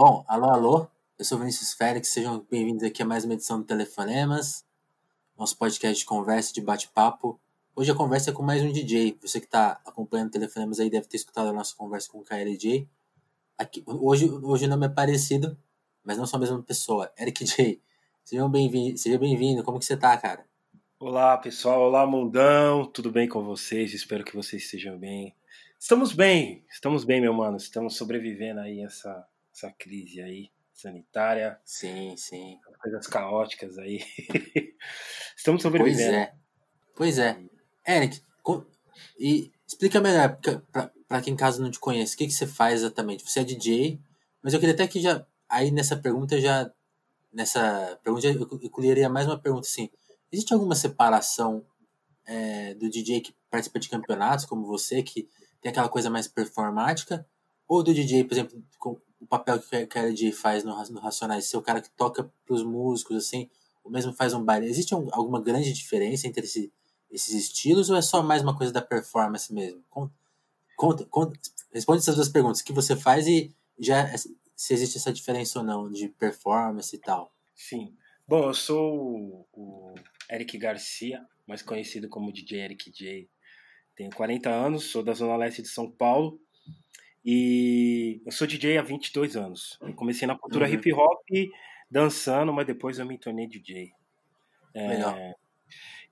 Bom, alô, alô, eu sou Vinícius Félix, sejam bem-vindos aqui a mais uma edição do Telefonemas, nosso podcast de conversa, de bate-papo. Hoje a conversa é com mais um DJ, você que está acompanhando Telefonemas aí deve ter escutado a nossa conversa com o KLJ. Aqui, hoje, hoje o nome é parecido, mas não sou a mesma pessoa, Eric J. Seja bem-vindo, seja bem-vindo, como que você tá, cara? Olá, pessoal, olá, mundão, tudo bem com vocês? Espero que vocês estejam bem. Estamos bem, estamos bem, meu mano. Estamos sobrevivendo aí essa essa crise aí sanitária. Sim, sim. Coisas caóticas aí. estamos sobrevivendo. Pois é. Pois é. Eric, e explica melhor para quem caso não te conhece, o que, que você faz exatamente? Você é DJ, mas eu queria até que já aí nessa pergunta já nessa pergunta eu, colheria mais uma pergunta assim. Existe alguma separação é, do DJ que participa de campeonatos como você que tem aquela coisa mais performática? Ou do DJ, por exemplo, com o papel que o KLJ faz no, no Racionais, ser o cara que toca pros músicos, assim, ou mesmo faz um baile. Existe um, alguma grande diferença entre esse, esses estilos ou é só mais uma coisa da performance mesmo? Conta, conta, responde essas duas perguntas. O que você faz e já se existe essa diferença ou não de performance e tal. Sim. Bom, eu sou o Eric Garcia, mais conhecido como DJ Eric J. Tenho 40 anos, sou da Zona Leste de São Paulo. E eu sou DJ há 22 anos. Eu comecei na cultura uhum. hip hop, dançando, mas depois eu me tornei DJ. É, Legal.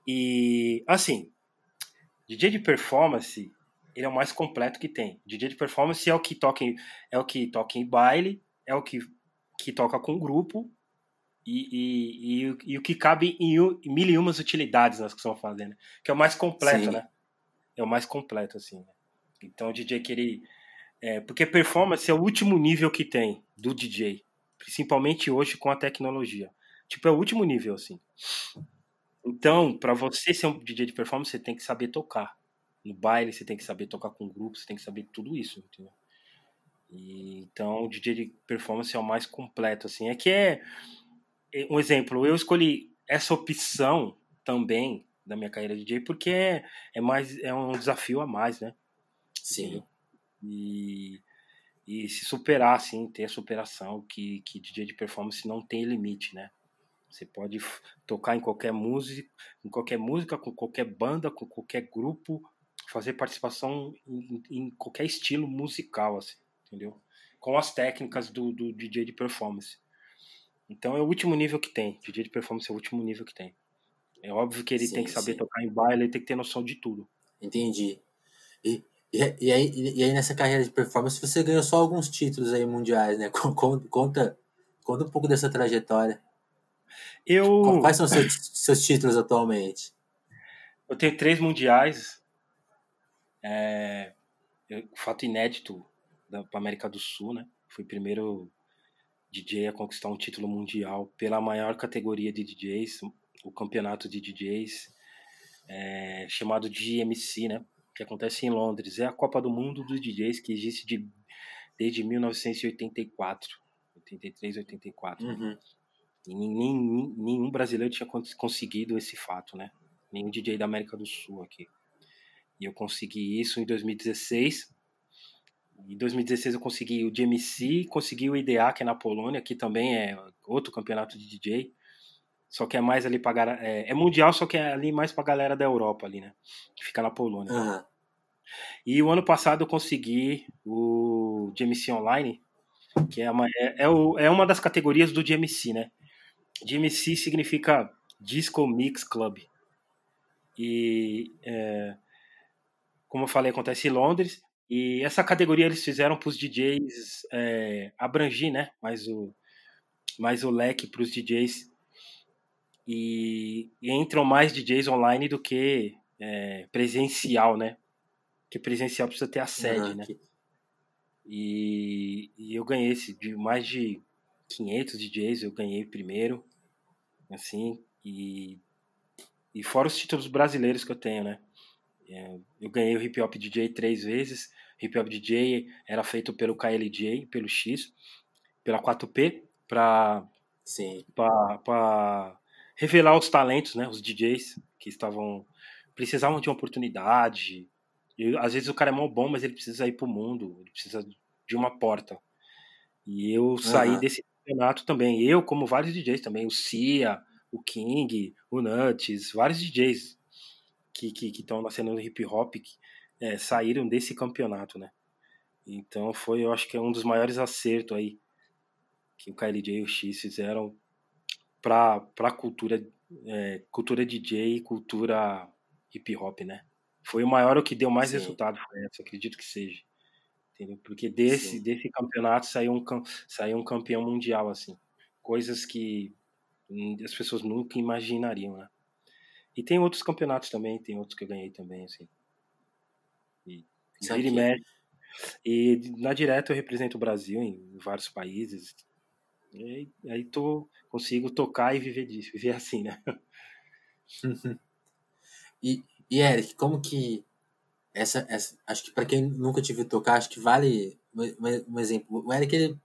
E, assim, DJ de performance, ele é o mais completo que tem. DJ de performance é o que toca em, é o que toca em baile, é o que, que toca com grupo e, e, e, e o que cabe em, em mil e umas utilidades nós que estamos fazendo. Que é o mais completo, Sim. né? é o mais completo, assim. Né? Então o DJ que ele. É, porque performance é o último nível que tem do DJ. Principalmente hoje com a tecnologia. Tipo, é o último nível, assim. Então, para você ser um DJ de performance, você tem que saber tocar. No baile, você tem que saber tocar com grupo, você tem que saber tudo isso, entendeu? E, então, o DJ de performance é o mais completo, assim. É que é. é um exemplo, eu escolhi essa opção também da minha carreira de DJ, porque é, é, mais, é um desafio a mais, né? Sim. E, e se superar, assim, ter a superação, que, que DJ de performance não tem limite, né? Você pode tocar em qualquer música, em qualquer música, com qualquer banda, com qualquer grupo, fazer participação em, em qualquer estilo musical, assim, entendeu? Com as técnicas do, do DJ de performance. Então é o último nível que tem. DJ de performance é o último nível que tem. É óbvio que ele sim, tem que saber sim. tocar em baile, ele tem que ter noção de tudo. Entendi. E, e, e, aí, e aí nessa carreira de performance você ganhou só alguns títulos aí mundiais, né? Conta, conta, um pouco dessa trajetória. Eu... Quais são seus, seus títulos atualmente? Eu tenho três mundiais. É, fato inédito da América do Sul, né? Fui primeiro DJ a conquistar um título mundial pela maior categoria de DJs, o campeonato de DJs é, chamado GMC, né? Que acontece em Londres. É a Copa do Mundo dos DJs que existe de, desde 1984, 83, 84. Uhum. E nem, nenhum brasileiro tinha conseguido esse fato, né? Nenhum DJ da América do Sul aqui. E eu consegui isso em 2016. Em 2016 eu consegui o GMC, consegui o IDA, que é na Polônia, que também é outro campeonato de DJ. Só que é mais ali pra é, é mundial, só que é ali mais pra galera da Europa ali, né? Que fica na Polônia. Uhum. E o ano passado eu consegui o GMC Online, que é uma, é, é, o, é uma das categorias do GMC, né? GMC significa Disco Mix Club. E é, como eu falei, acontece em Londres. E essa categoria eles fizeram para os DJs é, abrangir, né? Mais o, mais o leque para os DJs e, e, entram mais DJs online do que é, presencial, né? Porque presencial precisa ter a sede, né? E, e, eu ganhei esse, de mais de 500 DJs, eu ganhei primeiro, assim, e, e fora os títulos brasileiros que eu tenho, né? É, eu ganhei o Hip Hop DJ três vezes, Hip Hop DJ era feito pelo KLJ, pelo X, pela 4P, para para revelar os talentos, né, os DJs que estavam precisavam de uma oportunidade. E às vezes o cara é mó bom, mas ele precisa ir pro mundo, ele precisa de uma porta. E eu saí desse campeonato também. Eu, como vários DJs também, o Cia, o King, o Nuts, vários DJs que estão que, que na cena do hip hop é, saíram desse campeonato, né? Então foi, eu acho que é um dos maiores acertos aí que o KLJ e o X fizeram para a cultura, é, cultura DJ e cultura hip hop, né? Foi o maior o que deu mais Sim. resultado, foi essa, acredito que seja. Entendeu? Porque desse, desse campeonato saiu um, saiu um campeão mundial, assim. Coisas que as pessoas nunca imaginariam, né? E tem outros campeonatos também, tem outros que eu ganhei também, assim. E, e mexe. E na direta eu represento o Brasil em vários países. E aí tô, consigo tocar e viver disso, viver assim, né? e, e Eric, como que essa, essa acho que para quem nunca viu tocar, acho que vale um, um exemplo. O Eric, ele,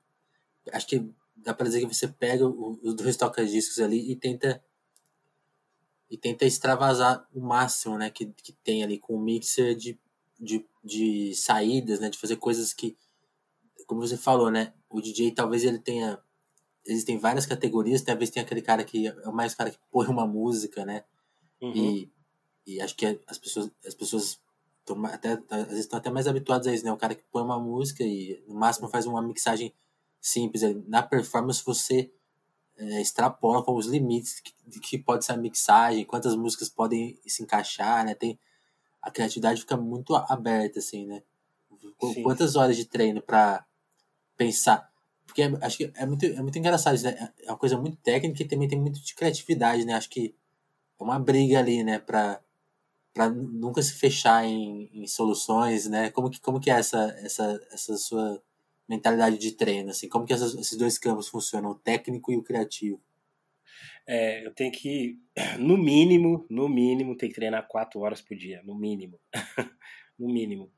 acho que dá para dizer que você pega os dois toca-discos ali e tenta e tenta extravasar o máximo, né, que, que tem ali com o mixer de, de, de saídas, né, de fazer coisas que, como você falou, né, o DJ talvez ele tenha existem várias categorias, talvez tenha aquele cara que é o mais cara que põe uma música, né, uhum. e, e acho que as pessoas as pessoas até às vezes estão até mais habituadas a isso, né, o cara que põe uma música e no máximo faz uma mixagem simples. Na performance você é, extrapola com os limites que, que pode ser a mixagem, quantas músicas podem se encaixar, né? Tem, a criatividade fica muito aberta, assim, né? Sim. Quantas horas de treino para pensar? Porque é, acho que é muito, é muito engraçado né? É uma coisa muito técnica e também tem muito de criatividade, né? Acho que é uma briga ali, né? Pra, pra nunca se fechar em, em soluções, né? Como que, como que é essa, essa, essa sua mentalidade de treino? Assim, como que essas, esses dois campos funcionam, o técnico e o criativo? É, eu tenho que, no mínimo, no mínimo, tem que treinar quatro horas por dia, no mínimo. no mínimo.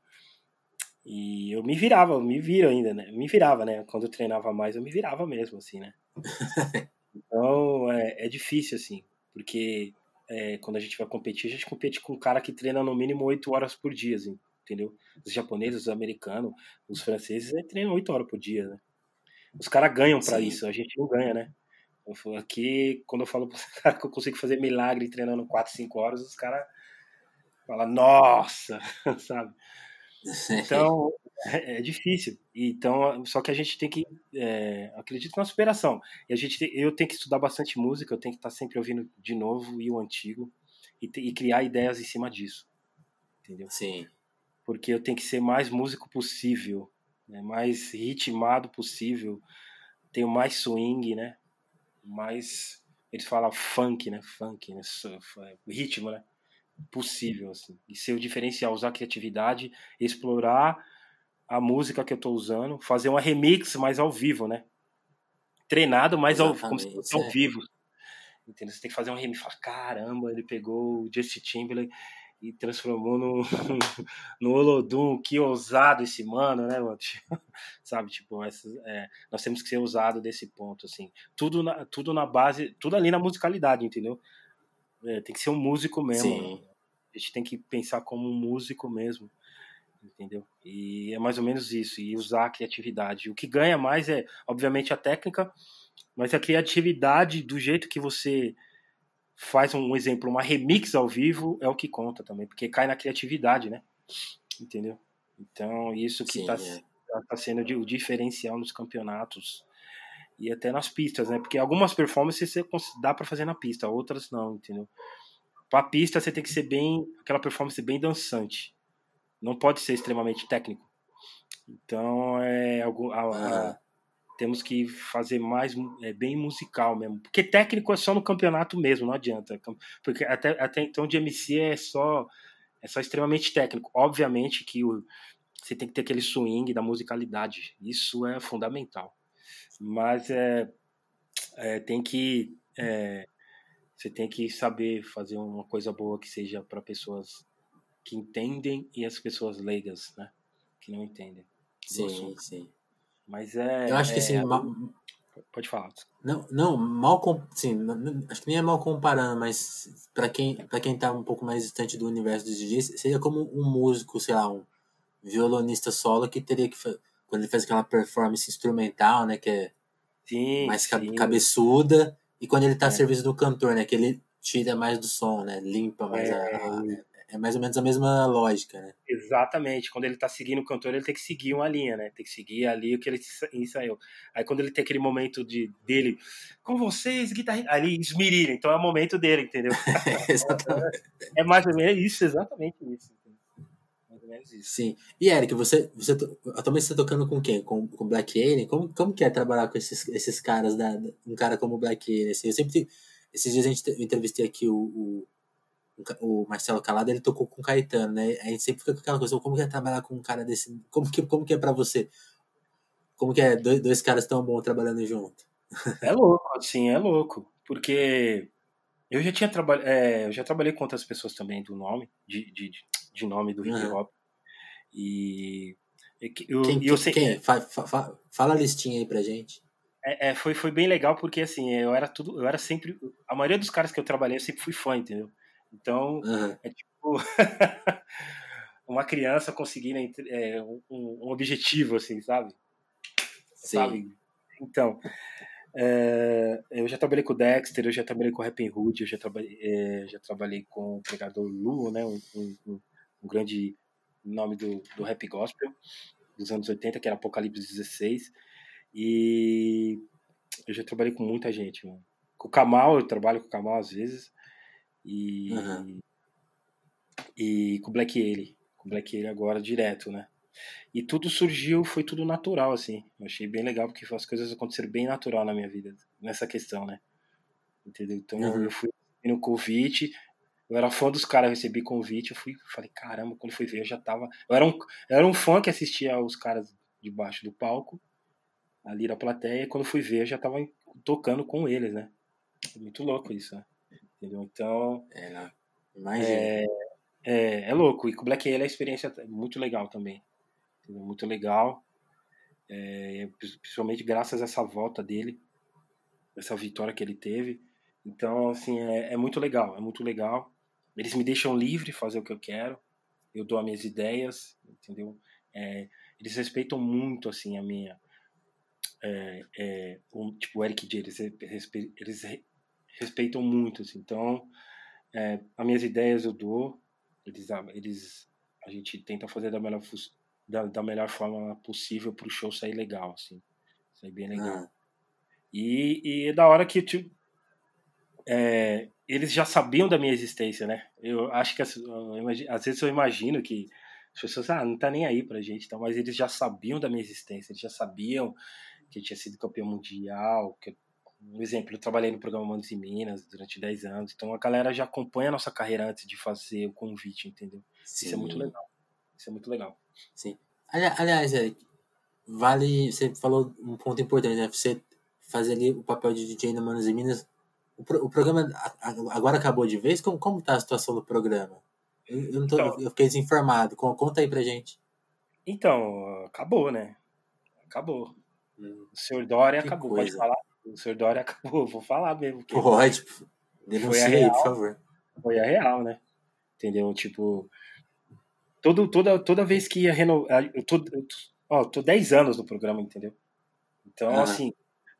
E eu me virava, eu me viro ainda, né? Eu me virava, né? Quando eu treinava mais, eu me virava mesmo, assim, né? então, é, é difícil, assim, porque é, quando a gente vai competir, a gente compete com um cara que treina no mínimo oito horas por dia, assim entendeu? Os japoneses, os americanos, os franceses é, treinam oito horas por dia, né? Os caras ganham para isso, a gente não ganha, né? Eu aqui, quando eu falo para os caras que eu consigo fazer milagre treinando 4, 5 horas, os caras falam, nossa, sabe? Então, é, é, difícil. Então, só que a gente tem que, é, acredito na superação. E a gente, eu tenho que estudar bastante música, eu tenho que estar sempre ouvindo de novo e o antigo e, e criar ideias em cima disso. Entendeu? Sim porque eu tenho que ser mais músico possível, né? mais ritmado possível, tenho mais swing, né? Mais eles falam funk, né? Funk, né? ritmo, né? Possível assim. E ser o diferencial, usar a criatividade, explorar a música que eu estou usando, fazer uma remix mais ao vivo, né? Treinado, mas ao, como se fosse ao é. vivo. Entendeu? Você tem que fazer um remix, falar, caramba, ele pegou o Justin Timberlake e transformou no, no Olodum. Que ousado esse mano, né, mano? Sabe, tipo, essa, é, nós temos que ser ousados desse ponto, assim. Tudo na, tudo na base, tudo ali na musicalidade, entendeu? É, tem que ser um músico mesmo. Sim. A gente tem que pensar como um músico mesmo, entendeu? E é mais ou menos isso, e usar a criatividade. O que ganha mais é, obviamente, a técnica, mas a criatividade do jeito que você faz um exemplo, uma remix ao vivo é o que conta também, porque cai na criatividade, né? Entendeu? Então, isso que está é. tá sendo o diferencial nos campeonatos e até nas pistas, né? Porque algumas performances você dá para fazer na pista, outras não, entendeu? Para pista você tem que ser bem, aquela performance bem dançante. Não pode ser extremamente técnico. Então, é algo ah temos que fazer mais é, bem musical mesmo. Porque técnico é só no campeonato mesmo, não adianta. Porque até, até então de MC é só é só extremamente técnico. Obviamente que o, você tem que ter aquele swing da musicalidade. Isso é fundamental. Mas é, é tem que é, você tem que saber fazer uma coisa boa que seja para pessoas que entendem e as pessoas leigas, né? Que não entendem. Sim, sim. Mas é. Eu acho que assim. É, mal... Pode falar. Não, não mal. Sim, acho que nem é mal comparando, mas para quem, pra quem tá um pouco mais distante do universo dos DJs, seria como um músico, sei lá, um violonista solo que teria que quando ele faz aquela performance instrumental, né? Que é Sim, mais sim. cabeçuda. E quando ele tá a É. serviço do cantor, né? Que ele tira mais do som, né? Limpa mais a, a- é mais ou menos a mesma lógica, né? Exatamente. Quando ele tá seguindo o cantor, ele tem que seguir uma linha, né? Tem que seguir ali o que ele ensa- ensaiou. Aí quando ele tem aquele momento de dele, com vocês, guitarrista, ali esmirilha. Então é o momento dele, entendeu? Exatamente. É mais ou menos isso, exatamente isso. Menos isso. Sim. E Eric, você, você atualmente você tá tocando com quem? Com, com Black Alien? Como, como que é trabalhar com esses, esses caras, da, um cara como Black Alien? Assim, eu sempre, esses dias a gente entrevistei aqui o, o, o Marcelo Calado, ele tocou com o Caetano, né? A gente sempre fica com aquela coisa, como que é trabalhar com um cara desse, como que, como que é pra você? Como que é dois, dois caras tão bons trabalhando junto? É louco, assim, é louco. Porque eu já tinha trabalhado. eu já trabalhei com outras pessoas também do nome, de, de nome do hip hop. E. e Eu, Quem, eu sei- quem? Fa- fa- fa- fala a listinha aí pra gente. É, é, foi, foi bem legal porque assim, eu era tudo, eu era sempre, a maioria dos caras que eu trabalhei eu sempre fui fã, entendeu? Então, Aham. é tipo uma criança conseguindo é, um, um objetivo, assim, sabe? Sim. Sabe? Então, é, eu já trabalhei com o Dexter, eu já trabalhei com o Rapping Hood, eu já trabalhei, é, já trabalhei com o Pregador Lu, né? Um, um- um- grande nome do, do rap gospel dos anos 80, que era Apocalipse 16. E eu já trabalhei com muita gente, mano. Com o Kamal, eu trabalho com o Kamal às vezes. E, Aham. e com o Black Alien. Com o Black Alien agora direto, né? E tudo surgiu, foi tudo natural, assim. Eu achei bem legal, porque as coisas aconteceram bem natural na minha vida, nessa questão, né? Entendeu? Então Uhum. eu fui no convite, eu era fã dos caras, eu recebi convite, eu fui, falei, caramba, quando fui ver, eu já tava. Eu era um, eu era um fã que assistia os caras debaixo do palco, ali na plateia, e quando fui ver, eu já tava tocando com eles, né? Muito louco isso, né? Entendeu? Então, É, não. Imagina. é, é, é louco. E com o Black Alien a experiência é muito legal também. Entendeu? Muito legal. É, principalmente graças a essa volta dele, essa vitória que ele teve. Então, assim, é, é muito legal. É muito legal. Eles me deixam livre fazer o que eu quero. Eu dou as minhas ideias, entendeu? É, eles respeitam muito, assim, a minha... É, é, um, tipo, o Eric J, eles, respe- eles re- respeitam muito, assim. Então, é, as minhas ideias eu dou, eles, eles, a gente tenta fazer da melhor, da, da melhor forma possível para o show sair legal, assim, sair bem legal. Ah, E, e é da hora que tipo, é, eles já sabiam da minha existência, né? Eu acho que as- eu imagi- às vezes eu imagino que as pessoas, ah, não tá nem aí pra gente, então, mas eles já sabiam da minha existência, eles já sabiam que eu tinha sido campeão mundial, que eu- um exemplo, eu trabalhei no programa Manos e Minas durante 10 anos, então a galera já acompanha a nossa carreira antes de fazer o convite, entendeu? Isso é muito sim. legal. Isso é muito legal. Sim. Ali- Aliás, Eric, vale. Você falou um ponto importante, né? Você fazer ali o papel de DJ no Manos e Minas. O, pro- o programa agora acabou de vez? Como, como tá a situação do programa? Eu, eu não tô, Então- eu fiquei desinformado. Con- Conta aí pra gente. Então, acabou, né? Acabou. Hum, O senhor Dória acabou, coisa. pode falar? O senhor Dória acabou, vou falar mesmo. Pode, denuncia aí, por favor. Foi a real, né? Entendeu? Tipo, todo, toda, toda vez que ia renovar. Eu tô, eu tô, ó, tô 10 anos no programa, entendeu? Então, Aham. assim,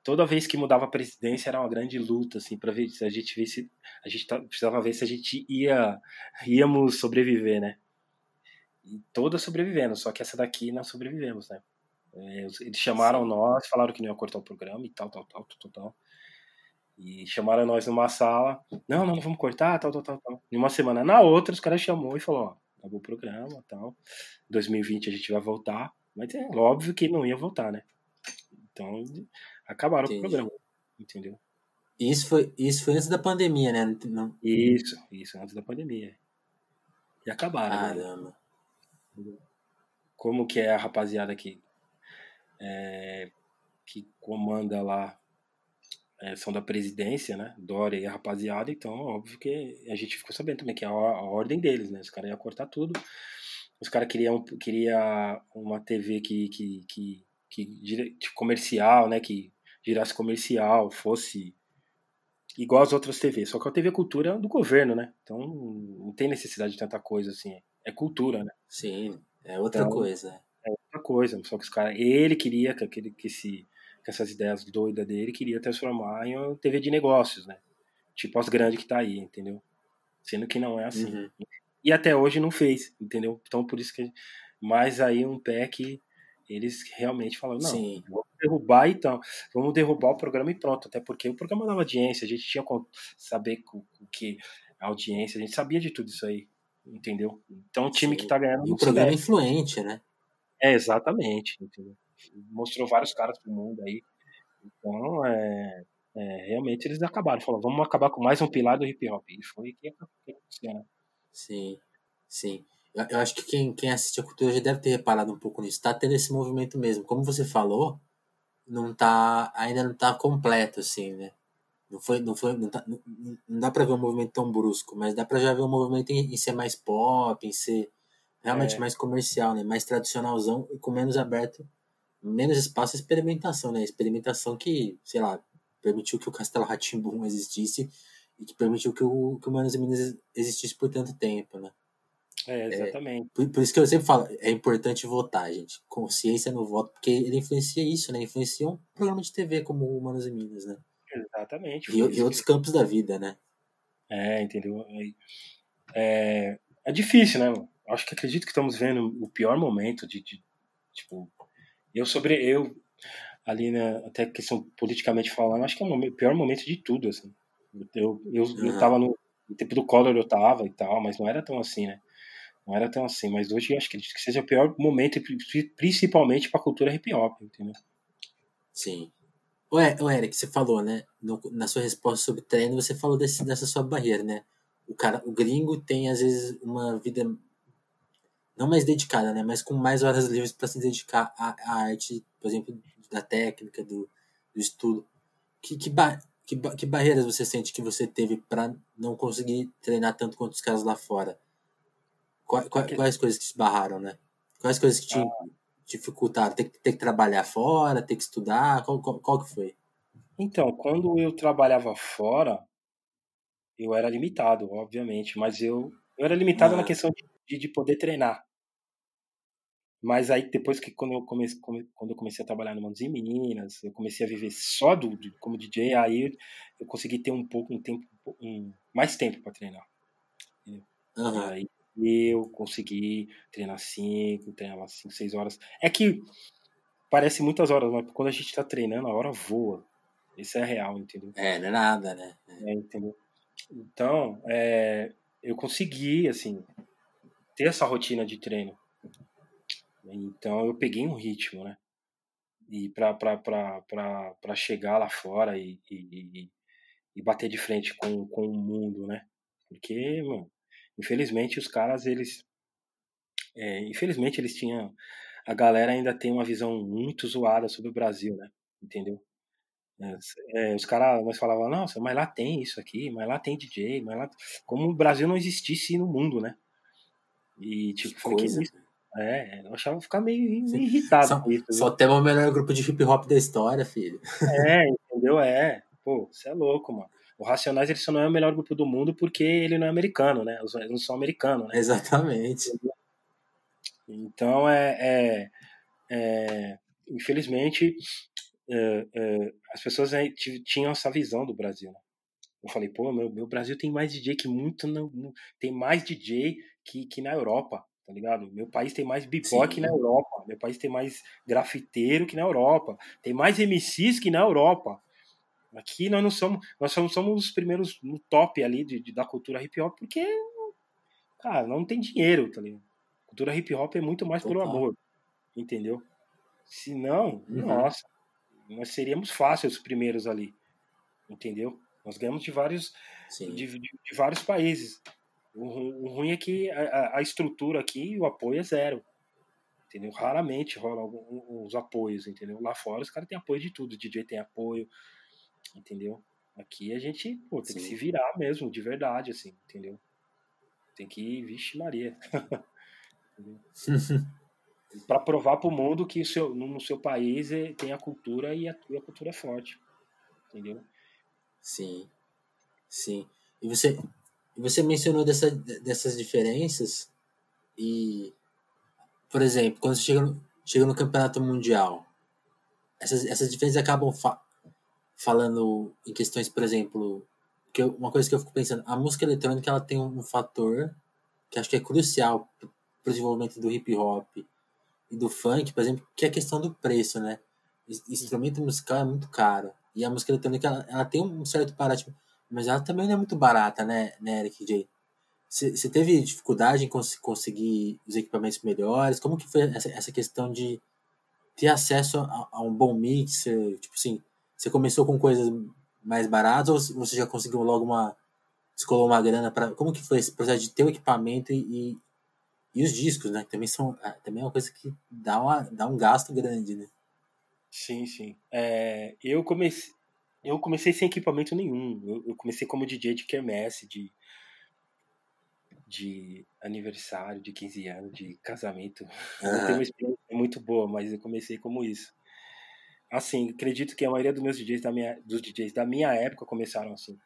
toda vez que mudava a presidência era uma grande luta, assim, pra ver se a gente vê se. A gente precisava ver se a gente ia íamos sobreviver, né? E todas sobrevivendo, só que essa daqui não sobrevivemos, né? É, Eles chamaram Sim. nós, falaram que não ia cortar o programa e tal, tal, tal, tal, tal, tal. E chamaram nós numa sala. Não, não, vamos cortar, tal, tal, tal, tal. Em uma semana. Na outra, os caras chamou e falou, ó, acabou o programa, tal. 2020 a gente vai voltar. Mas é óbvio que não ia voltar, né? Então, acabaram Entendi. com o programa. Entendeu? Isso foi, isso foi antes da pandemia, né? Não, Isso, isso, antes da pandemia. E acabaram, né? caramba. como que é a rapaziada que, é, que comanda lá, é, são da presidência, né? Dória e a rapaziada, então óbvio que a gente ficou sabendo também que é a, a ordem deles, né? Os caras iam cortar tudo. Os caras queriam queria uma TV que, que, que, que comercial, né? Que girasse comercial, fosse igual as outras TVs. Só que a TV Cultura é do governo, né? Então não tem necessidade de tanta coisa assim. É cultura, né? Sim, é outra Então, coisa. outra coisa. Só que os caras, ele queria que aquele que se com essas ideias doidas dele, queria transformar em uma TV de negócios, né? Tipo as grandes que tá aí, entendeu? Sendo que não é assim. Uhum. E até hoje não fez, entendeu? Então por isso que. Mas aí um pé que eles realmente falaram, não, Sim. vamos derrubar então, vamos derrubar o programa e pronto, até porque o programa dava audiência, a gente tinha que saber o que a audiência, a gente sabia de tudo isso aí, entendeu? Então o time Sim. que tá ganhando. E o programa é influente, né? É, exatamente, entendeu? Mostrou vários caras pro mundo aí. Então, é, é, realmente eles acabaram. Falaram, vamos acabar com mais um pilar do hip hop. E foi que aconteceu, né? Sim, sim. Eu, acho que quem, quem assiste a cultura já deve ter reparado um pouco nisso. Tá tendo esse movimento mesmo. Como você falou, não tá, ainda não tá completo, assim, né? Não foi, não foi, não, tá, não, não dá para ver um movimento tão brusco, mas dá para já ver um movimento em, em, ser mais pop, em ser realmente é. mais comercial, né? Mais tradicionalzão e com menos aberto, menos espaço à experimentação, né? Experimentação que, sei lá, permitiu que o Castelo Ratimbum existisse e que permitiu que o que o Manos e Minas existisse por tanto tempo, né? É, exatamente. É, por, por, isso que eu sempre falo, é importante votar, gente. Consciência no voto, porque ele influencia isso, né? Influencia um programa de TV como o Manos e Minas, né? Exatamente. E, e outros campos da vida, né? É, entendeu? É, é difícil, né? Acho que acredito que estamos vendo o pior momento de, de tipo, eu sobre eu ali na até questão politicamente falando, acho que é o pior momento de tudo, assim. Eu eu, uhum. eu tava no, no tempo do Collor eu tava e tal, mas não era tão assim, né? Não era tão assim, mas hoje eu acho que seja o pior momento, principalmente para a cultura hip hop, entendeu? Sim. O Eric, você falou, né? No, na sua resposta sobre treino, você falou desse, dessa sua barreira, né? O cara, o gringo tem às vezes uma vida não mais dedicada, né? Mas com mais horas livres para se dedicar à, à, arte, por exemplo, da técnica, do, do estudo. Que, que, ba, que, que barreiras você sente que você teve para não conseguir treinar tanto quanto os caras lá fora? Quais, quais coisas que te barraram, né? Quais coisas que te ah. dificultaram? Ter, ter que trabalhar fora, ter que estudar? Qual, qual, qual que foi? Então, quando eu trabalhava fora, eu era limitado, obviamente, mas eu, eu era limitado ah. na questão de, de poder treinar. Mas aí depois que quando eu comecei, quando eu comecei a trabalhar no Manos em Minas, eu comecei a viver só do, como DJ, aí eu consegui ter um pouco um tempo um, mais tempo para treinar. Uhum. Aí eu consegui treinar 5, treinar 5, 6 horas. É que parece muitas horas, mas quando a gente está treinando, a hora voa. Isso é real, entendeu? É, não é nada, né? É, entendeu? Então, é, eu consegui, assim, ter essa rotina de treino. Então eu peguei um ritmo, né? E para chegar lá fora e, e, e, bater de frente com, com o mundo, né? Porque, mano, infelizmente os caras, eles. É, infelizmente eles tinham. A galera ainda tem uma visão muito zoada sobre o Brasil, né? Entendeu? É, é, os caras nós falavam, nossa, mas lá tem isso aqui, mas lá tem DJ, mas lá. Como o Brasil não existisse no mundo, né? E tipo, que coisa. Que é, eu achava ficar meio, meio irritado só, com isso. Só temos o melhor grupo de hip hop da história, filho. É, entendeu? É. Pô, você é louco, mano. O Racionais ele só não é o melhor grupo do mundo porque ele não é americano, né? Eles não são americanos, né? Exatamente. Então, é, é, é infelizmente, é, é, as pessoas tinham essa visão do Brasil. Né? Eu falei, pô, meu, meu Brasil tem mais DJ que muito, não, tem mais DJ que, que na Europa tá ligado? Meu país tem mais b-boy que na Europa, meu país tem mais grafiteiro que na Europa, tem mais MCs que na Europa. Aqui nós não somos, nós somos, somos os primeiros no top ali de, de, da cultura hip hop, porque, cara, não tem dinheiro, tá ligado? Cultura hip hop é muito mais pelo amor, entendeu? Se não, uhum. nossa, nós seríamos fáceis os primeiros ali, entendeu? Nós ganhamos de vários, de, de, de vários países. O, ruim é que a, a, estrutura aqui, o apoio é zero. Entendeu? Raramente rolam os apoios, entendeu? Lá fora os caras têm apoio de tudo, o DJ tem apoio, entendeu? Aqui a gente pô, tem Sim. que se virar mesmo, de verdade, assim, entendeu? Tem que, vixe Maria. para provar para o mundo que seu, no seu país é, tem a cultura e a, e a cultura é forte. Entendeu? Sim. Sim. E você, você mencionou dessa, dessas diferenças e, por exemplo, quando você chega no, chega no campeonato mundial, essas, essas diferenças acabam fa falando em questões, por exemplo, que eu, uma coisa que eu fico pensando, a música eletrônica ela tem um, fator que acho que é crucial para o desenvolvimento do hip hop e do funk, por exemplo, que é a questão do preço, né? Instrumento musical é muito caro. E a música eletrônica, ela, ela tem um certo paradigma, mas ela também não é muito barata, né, né Eric J? Você teve dificuldade em cons conseguir os equipamentos melhores? Como que foi essa, essa questão de ter acesso a, a, um bom mixer? Tipo assim, você começou com coisas mais baratas ou você já conseguiu logo uma... Descolou uma grana para Como que foi esse processo de ter o equipamento e, e, os discos, né? Também, são, ah, também é uma coisa que dá, uma, dá um gasto grande, né? Sim, sim. É, eu comecei eu comecei sem equipamento nenhum. Eu, eu, comecei como DJ de quermesse, de de aniversário, de 15 anos, de casamento. Uhum. Não tenho uma experiência muito boa, mas eu comecei como isso. Assim, acredito que a maioria dos meus DJs da minha, dos DJs da minha época começaram assim.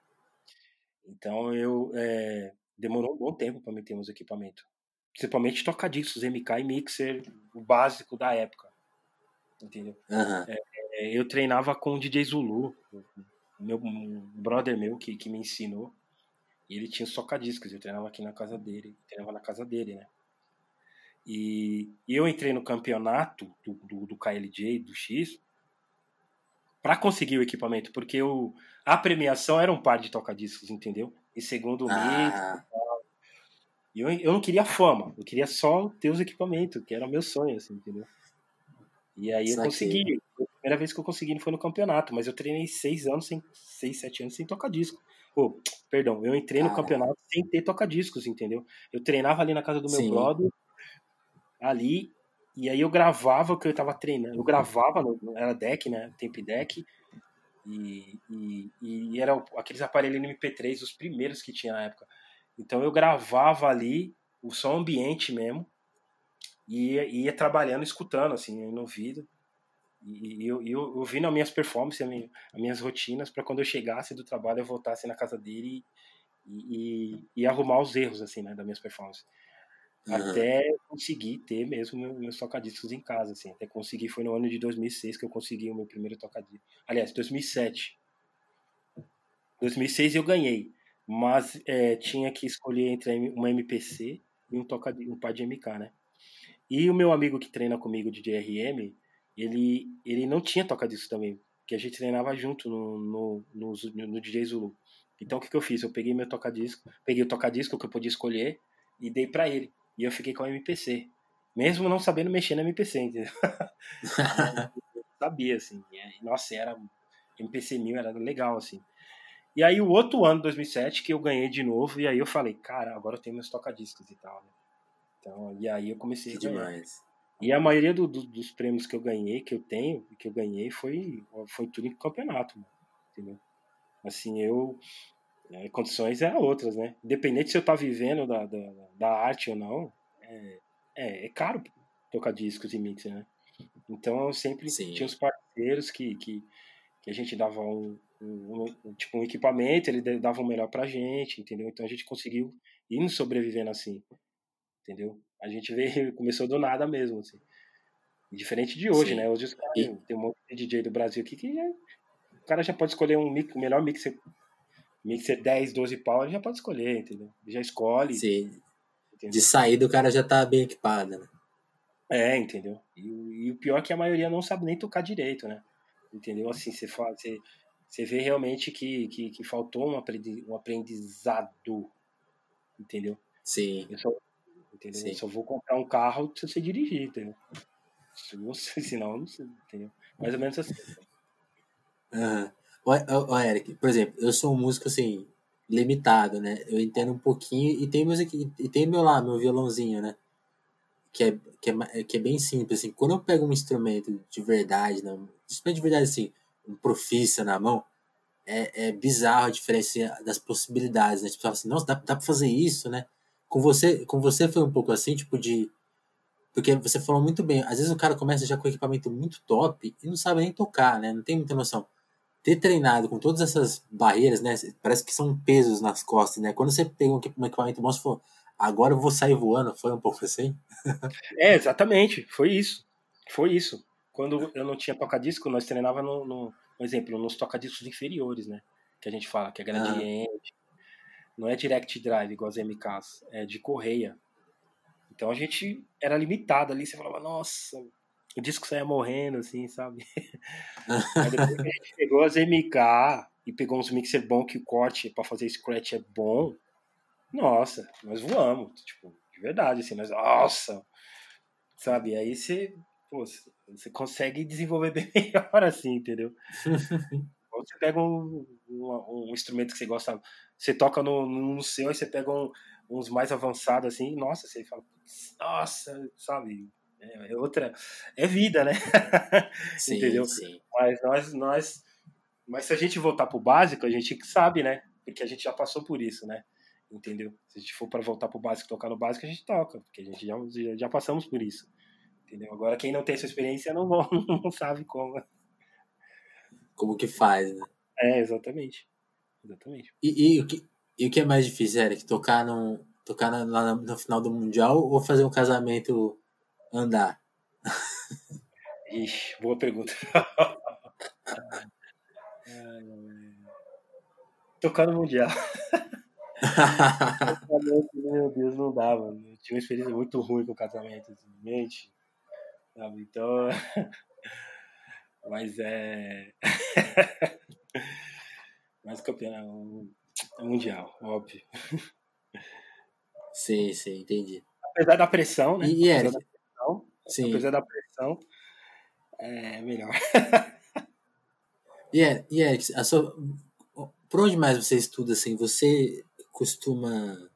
Então eu é, demorou um bom tempo para meter meus equipamentos. Principalmente toca-discos, MK e mixer, o básico da época. Entendeu? Uhum. É, eu treinava com o DJ Zulu, meu um brother meu que, que me ensinou. E ele tinha soca-discos, eu treinava aqui na casa dele, treinava na casa dele, né? E, e eu entrei no campeonato do, do, do KLJ, do X, para conseguir o equipamento, porque eu, a premiação era um par de toca-discos, entendeu? E segundo o ah. E eu, eu não queria fama, eu queria só ter os equipamentos, que era o meu sonho, assim, entendeu? E aí eu consegui. A primeira vez que eu consegui foi no campeonato, mas eu treinei seis anos, sem, seis, sete anos sem tocar disco. Oh, perdão, eu entrei no campeonato sem ter toca-discos, entendeu? Eu treinava ali na casa do meu Sim. brother, ali, e aí eu gravava o que eu tava treinando. Eu gravava, era deck, né? Temp deck. E, e, e era aqueles aparelhos MP3, os primeiros que tinha na época. Então eu gravava ali o som ambiente mesmo. E ia, ia trabalhando, escutando, assim, no ouvido. E, eu, eu, ouvindo as minhas performances, as minhas, as minhas rotinas, para quando eu chegasse do trabalho eu voltasse na casa dele e, e, e arrumar os erros, assim, né, das minhas performances. Uhum. Até conseguir ter mesmo meus, tocadiscos em casa, assim. Até conseguir, foi no ano de 2006 que eu consegui o meu primeiro tocadisco. Aliás, 2007. 2006 eu ganhei, mas é, tinha que escolher entre uma MPC e um, toca, um par de MK, né? E o meu amigo que treina comigo de DRM, ele, ele não tinha toca-disco também, que a gente treinava junto no, no, no, no DJ Zulu. Então o que, que eu fiz? Eu peguei meu toca-disco, peguei o toca-disco que eu podia escolher e dei para ele. E eu fiquei com a MPC. Mesmo não sabendo mexer na MPC, entendeu? eu sabia, assim. nossa, era. MPC 1000 era legal, assim. E aí o outro ano, 2007, que eu ganhei de novo, e aí eu falei, cara, agora eu tenho meus toca-discos e tal, né? Então, e aí eu comecei que a ganhar. demais. E a maioria do, do, dos prêmios que eu ganhei, que eu tenho, que eu ganhei, foi, foi tudo em campeonato, mano, entendeu? Assim, eu. É, condições é outras, né? Independente se eu tá vivendo da, da, da arte ou não, é, é, é, caro tocar discos e mixer, né? Então eu sempre Sim. tinha os parceiros que, que, que a gente dava um, um, um, tipo um equipamento, ele dava o melhor pra gente, entendeu? Então a gente conseguiu ir sobrevivendo assim, entendeu? A gente veio, começou do nada mesmo, assim. Diferente de hoje, Sim. né? Hoje os caras, e... tem um monte de DJ do Brasil aqui que já, o cara já pode escolher um mix, melhor mixer, mixer 10, 12 pau, ele já pode escolher, entendeu? Ele já escolhe. Sim. Entendeu? De saída o cara já tá bem equipado, né? É, entendeu? E, e, o pior é que a maioria não sabe nem tocar direito, né? Entendeu? Assim, você fala, você, você vê realmente que, que, que faltou um aprendizado, entendeu? Sim. Eu só, entendeu? Sim. Eu só vou comprar um carro se você dirigir, entendeu? Se você, senão, não sei, entendeu? Mais ou menos assim. Aham. Uhum. Ô, Eric, por exemplo, eu sou um músico, assim, limitado, né? Eu entendo um pouquinho e tem, música, e tem meu lá, meu violãozinho, né? Que é, que é, que é bem simples, assim. Quando eu pego um instrumento de verdade, né? instrumento de verdade, assim, um profissa na mão, é, é bizarro a diferença das possibilidades, né? Tipo, assim, nossa, dá, dá pra fazer isso, né? Com você, com você foi um pouco assim, tipo de. Porque você falou muito bem, às vezes o cara começa já com equipamento muito top e não sabe nem tocar, né? Não tem muita noção. Ter treinado com todas essas barreiras, né? Parece que são pesos nas costas, né? Quando você pega um equipamento bom, você falou, agora eu vou sair voando, foi um pouco assim? é, exatamente, foi isso. Foi isso. Quando eu não tinha toca-disco, nós treinava no, no, por exemplo, nos toca-discos inferiores, né? Que a gente fala, que é gradiente. Ah. Não é direct drive igual as MKs, é de correia. Então a gente era limitado ali, você falava, nossa, o disco saia morrendo, assim, sabe? Aí depois a gente pegou as MK e pegou uns mixer bom que o corte para fazer scratch é bom, nossa, nós voamos, tipo, de verdade, assim, nós, nossa, sabe? Aí você, pô, você consegue desenvolver bem melhor, assim, entendeu? Ou você pega um, um, um, instrumento que você gosta, você toca no, no seu, aí você pega um, uns mais avançados, assim, nossa, você fala, nossa, sabe? É, outra, é vida, né? Sim, entendeu? Sim. Mas nós, nós, mas se a gente voltar pro básico, a gente sabe, né? Porque a gente já passou por isso, né? Entendeu? Se a gente for para voltar pro básico, tocar no básico, a gente toca, porque a gente já, já, passamos por isso. Entendeu? Agora, quem não tem essa experiência não, não sabe como. Como que faz, né? É, exatamente. Exatamente. E, e, o, que, e o que é mais difícil, Eric? Tocar, no, tocar na, lá no final do Mundial ou fazer um casamento andar? Ixi, boa pergunta. Tocar no Mundial. Meu Deus, não dava. Eu tinha uma experiência muito ruim com o casamento, simplesmente. Sabe? Então. Mas é. Mas campeão é mundial, óbvio. Sim, sim, entendi. Apesar da pressão, né? E, da pressão, sim. apesar da pressão, é melhor. e, é, e é, a sua, por onde mais você estuda assim? Você costuma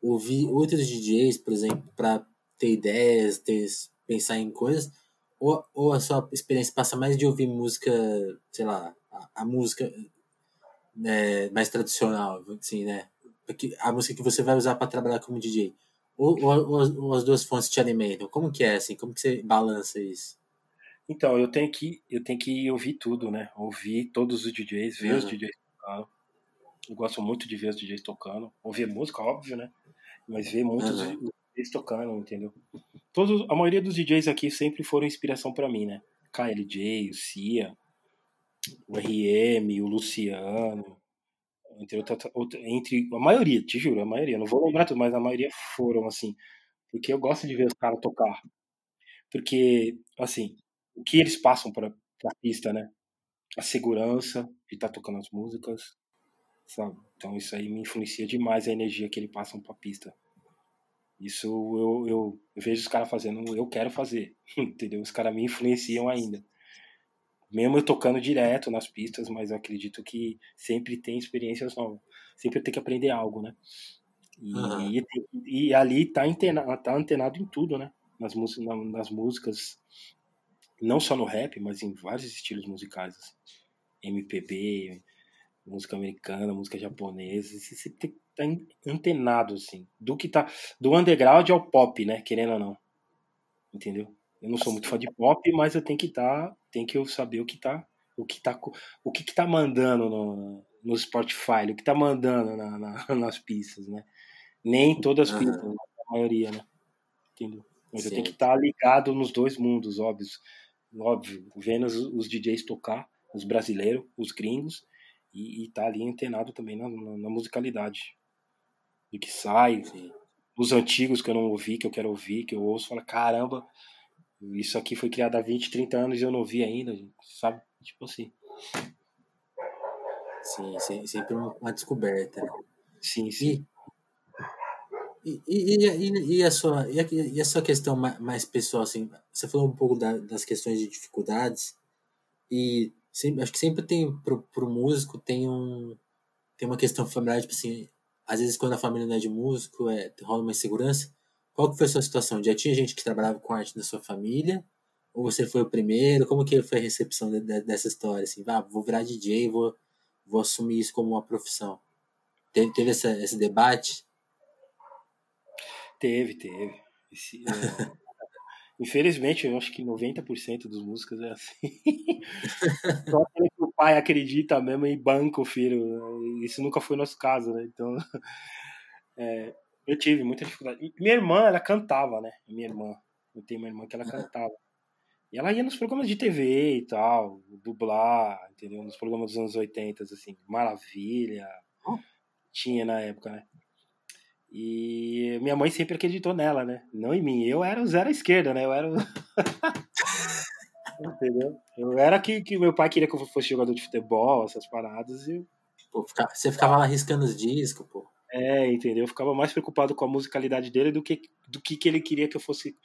ouvir outros DJs, por exemplo, para ter ideias, ter, pensar em coisas? Ou, ou a sua experiência passa mais de ouvir música, sei lá, a, a música é, mais tradicional, assim, né? A música que você vai usar para trabalhar como DJ? Ou, ou, ou, as duas fontes te alimentam? Como que é, assim? Como que você balança isso? Então, eu tenho que, eu tenho que ouvir tudo, né? Ouvir todos os DJs, ver uhum. os DJs tocando. Eu gosto muito de ver os DJs tocando. Ouvir música, óbvio, né? Mas ver muitos uhum. DJs tocando, entendeu? Todos, a maioria dos DJs aqui sempre foram inspiração para mim, né? KLJ, o Cia, o RM, o Luciano, entre, outra, outra, entre a maioria, te juro, a maioria, não vou lembrar tudo, mas a maioria foram assim, porque eu gosto de ver os caras tocar, porque assim, o que eles passam para a pista, né? A segurança de estar tá tocando as músicas, sabe? Então isso aí me influencia demais a energia que eles passam para a pista. Isso eu, eu, eu vejo os caras fazendo, eu quero fazer, entendeu? Os caras me influenciam ainda mesmo eu tocando direto nas pistas, mas eu acredito que sempre tem experiências novas, sempre tem que aprender algo, né? E, uhum. e, e, ali tá antenado, tá antenado em tudo, né? Nas, nas músicas, não só no rap, mas em vários estilos musicais. Assim. MPB, música americana, música japonesa, você sempre tá antenado, assim, do que tá, do underground ao pop, né, querendo ou não, entendeu? Eu não sou muito fã de pop, mas eu tenho que estar, tá, tenho que saber o que tá, o que tá, o que, que tá mandando no, no Spotify, o que tá mandando na, na, nas pistas, né? Nem todas as pistas, uhum. a maioria, né? Entendeu? Mas Sim. eu tenho que estar tá ligado nos dois mundos, óbvio. Óbvio, vendo os, os DJs tocar, os brasileiros, os gringos, e, e tá ali antenado também na, na, na musicalidade. Do que sai, Sim. os antigos que eu não ouvi, que eu quero ouvir, que eu ouço, fala, caramba, isso aqui foi criado há 20, 30 anos e eu não vi ainda, sabe? Tipo assim. Sim, sempre uma descoberta. Sim, sim. E, e, e, e, a sua, e, a, e a sua questão mais pessoal, assim, você falou um pouco da, das questões de dificuldades, e sempre, acho que sempre tem, pro, pro músico, tem um tem uma questão familiar, tipo assim, às vezes quando a família não é de músico, é, rola uma insegurança, qual que foi a sua situação? Já tinha gente que trabalhava com arte na sua família? Ou você foi o primeiro? Como que foi a recepção de, de, dessa história? Assim, ah, vou virar DJ, vou, vou assumir isso como uma profissão. Teve, teve essa, esse debate? Teve, teve. Esse, é... Infelizmente, eu acho que 90% dos músicos é assim. Só que o pai acredita mesmo e banca o filho. Isso nunca foi nosso caso, né? Então, é, eu tive muita dificuldade. minha irmã, ela cantava, né? Minha irmã. Eu tenho uma irmã que ela cantava. E ela ia nos programas de TV e tal, dublar, entendeu? Nos programas dos anos 80, assim, Maravilha, tinha na época, né? E minha mãe sempre acreditou nela, né? Não em mim. Eu era o zero à esquerda, né? Eu era o... Entendeu? Eu era que, que meu pai queria que eu fosse jogador de futebol, essas paradas, e Pô, você ficava lá riscando os discos, pô. É, entendeu? Eu ficava mais preocupado com a musicalidade dele do que do que, que ele queria que eu fosse.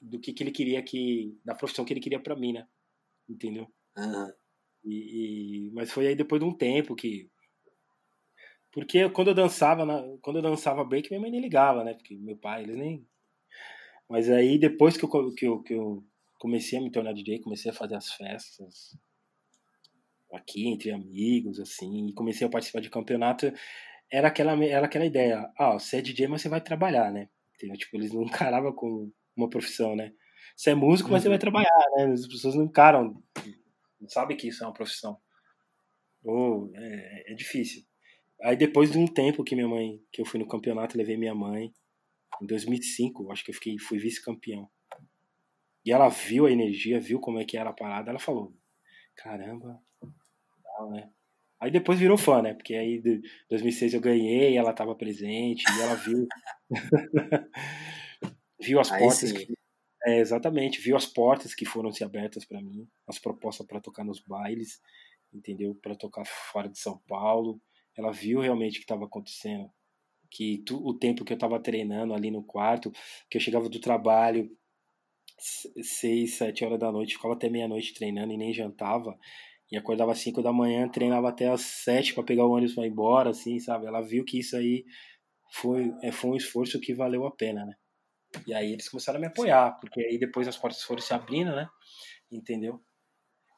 Do que, que ele queria que. Da profissão que ele queria para mim, né? Entendeu? Uhum. E, e, mas foi aí depois de um tempo que. Porque quando eu dançava, na, quando eu dançava break, minha mãe nem ligava, né? Porque meu pai, eles nem. Mas aí depois que eu, que eu, que eu comecei a me tornar DJ, comecei a fazer as festas, aqui entre amigos, assim, e comecei a participar de campeonato, era aquela, era aquela ideia, ah, você é DJ, mas você vai trabalhar, né? Entendeu? Tipo, eles não encaravam como uma profissão, né? Você é músico, mas você vai uhum. trabalhar, né? As pessoas não encaram, não sabem que isso é uma profissão. Ou é, é difícil. Aí depois de um tempo que minha mãe, que eu fui no campeonato, levei minha mãe, em 2005, acho que eu fiquei, fui vice-campeão. E ela viu a energia, viu como é que era a parada, ela falou: "Caramba, tal, né? Aí depois virou fã, né? Porque aí em 2006 eu ganhei, ela estava presente, e ela viu. viu as aí portas. Que, é, exatamente, viu as portas que foram se abertas para mim, as propostas para tocar nos bailes, entendeu? Para tocar fora de São Paulo. Ela viu realmente o que estava acontecendo. Que tu, o tempo que eu estava treinando ali no quarto, que eu chegava do trabalho, seis, sete horas da noite, ficava até meia-noite treinando e nem jantava. E acordava às 5 da manhã, treinava até às 7 para pegar o ônibus para ir embora, assim, sabe? Ela viu que isso aí foi, é, foi um esforço que valeu a pena, né? E aí eles começaram a me apoiar, porque aí depois as portas foram se abrindo, né? Entendeu?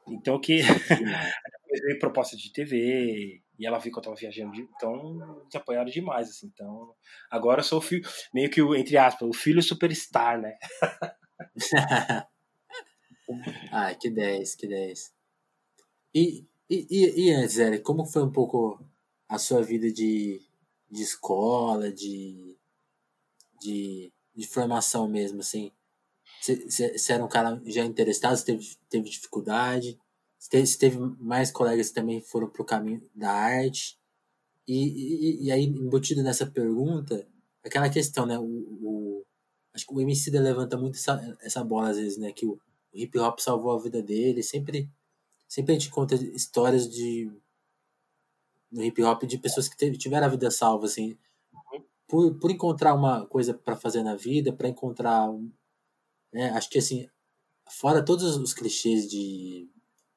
Então que depois veio proposta de TV, e ela viu que eu tava viajando, então se apoiaram demais, assim. Então, agora eu sou o filho, meio que o, entre aspas, o filho superstar, né? Ai, que 10, que 10. E, e, e, Eric, como foi um pouco a sua vida de, de escola, de, de, de formação mesmo, assim? Você era um cara já interessado, você teve, teve dificuldade? Você teve, teve mais colegas que também foram para o caminho da arte? E, e, e, aí, embutido nessa pergunta, aquela questão, né? O, o, acho que o MC levanta muito essa, essa bola às vezes, né? Que o, o hip hop salvou a vida dele, sempre Sempre a gente conta histórias de no hip hop de pessoas que tiveram a vida salva, assim, por, por encontrar uma coisa para fazer na vida, para encontrar, né, acho que assim, fora todos os clichês de,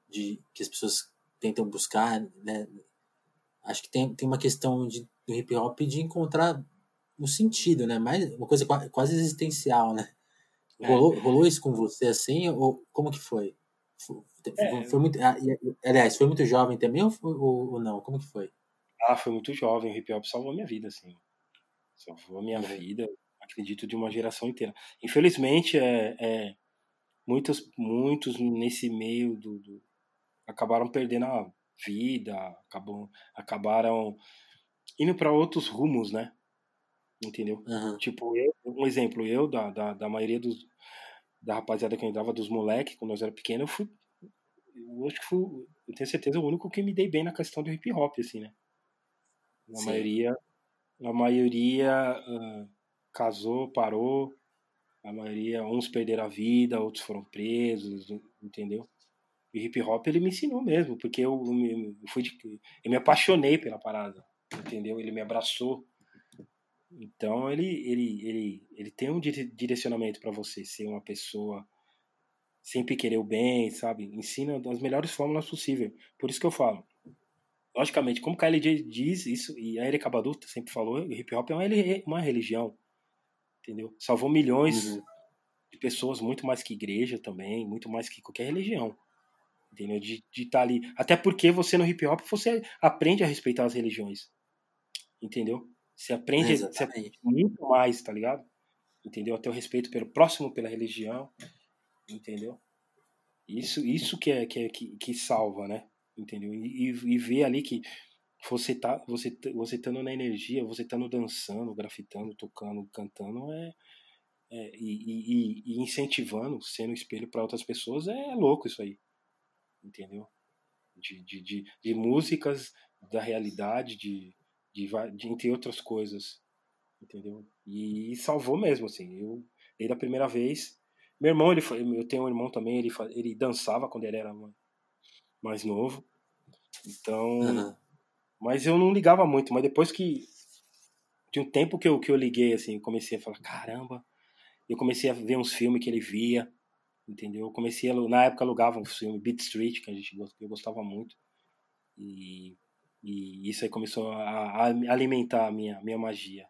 de que as pessoas tentam buscar, né, acho que tem, tem uma questão de, do hip hop de encontrar um sentido, né, mais uma coisa quase existencial, né. É. Rolou, rolou isso com você assim ou como que foi? É. Foi muito, ah, aliás, foi muito jovem também ou, ou, ou, não? Como que foi? Ah, foi muito jovem. O hip hop salvou a minha vida, assim. Salvou a minha uhum. vida, acredito, de uma geração inteira. Infelizmente, é, é muitos, muitos nesse meio do, do, acabaram perdendo a vida, acabam, acabaram indo para outros rumos, né? Entendeu? Uhum. Tipo, eu, um exemplo, eu, da, da, da maioria dos, da rapaziada que eu entrava, dos moleques, quando nós era pequeno, eu fui eu acho que fui, eu tenho certeza, o único que me dei bem na questão do hip hop, assim, né? A Sim. maioria, a maioria uh, casou, parou, a maioria, uns perderam a vida, outros foram presos, entendeu? E hip hop ele me ensinou mesmo, porque eu, eu, eu fui de, eu me apaixonei pela parada, entendeu? Ele me abraçou. Então ele ele ele ele tem um direcionamento para você ser uma pessoa sempre querer o bem, sabe? Ensina das melhores fórmulas possíveis. Por isso que eu falo. Logicamente, como KLJ diz isso, e a Erika Badu sempre falou, o hip hop é uma, uma religião. Entendeu? Salvou milhões uhum. de pessoas, muito mais que igreja também, muito mais que qualquer religião. Entendeu? De estar tá ali. Até porque você no hip hop você aprende a respeitar as religiões. Entendeu? Você aprende, você aprende muito mais, tá ligado? Entendeu? Até o respeito pelo próximo, pela religião entendeu? Isso, isso que é que, é, que, que salva, né? Entendeu? E, e ver ali que você tá, você, você estando na energia, você estando dançando, grafitando, tocando, cantando, é, é, e, e, e, incentivando, sendo espelho para outras pessoas, é louco isso aí. Entendeu? De, de, de, de músicas, da realidade, de, de, de, entre outras coisas. Entendeu? E, salvou mesmo, assim. Eu, desde a primeira vez. Meu irmão, ele foi, eu tenho um irmão também, ele, ele dançava quando ele era mais novo. Então. Uhum. Mas eu não ligava muito, mas depois que. De um tempo que eu, que eu liguei, assim, comecei a falar: caramba. Eu comecei a ver uns filmes que ele via, entendeu? Eu comecei a, na época alugava um filme Beat Street que a gente eu gostava muito e, e isso aí começou a, a alimentar a minha minha magia,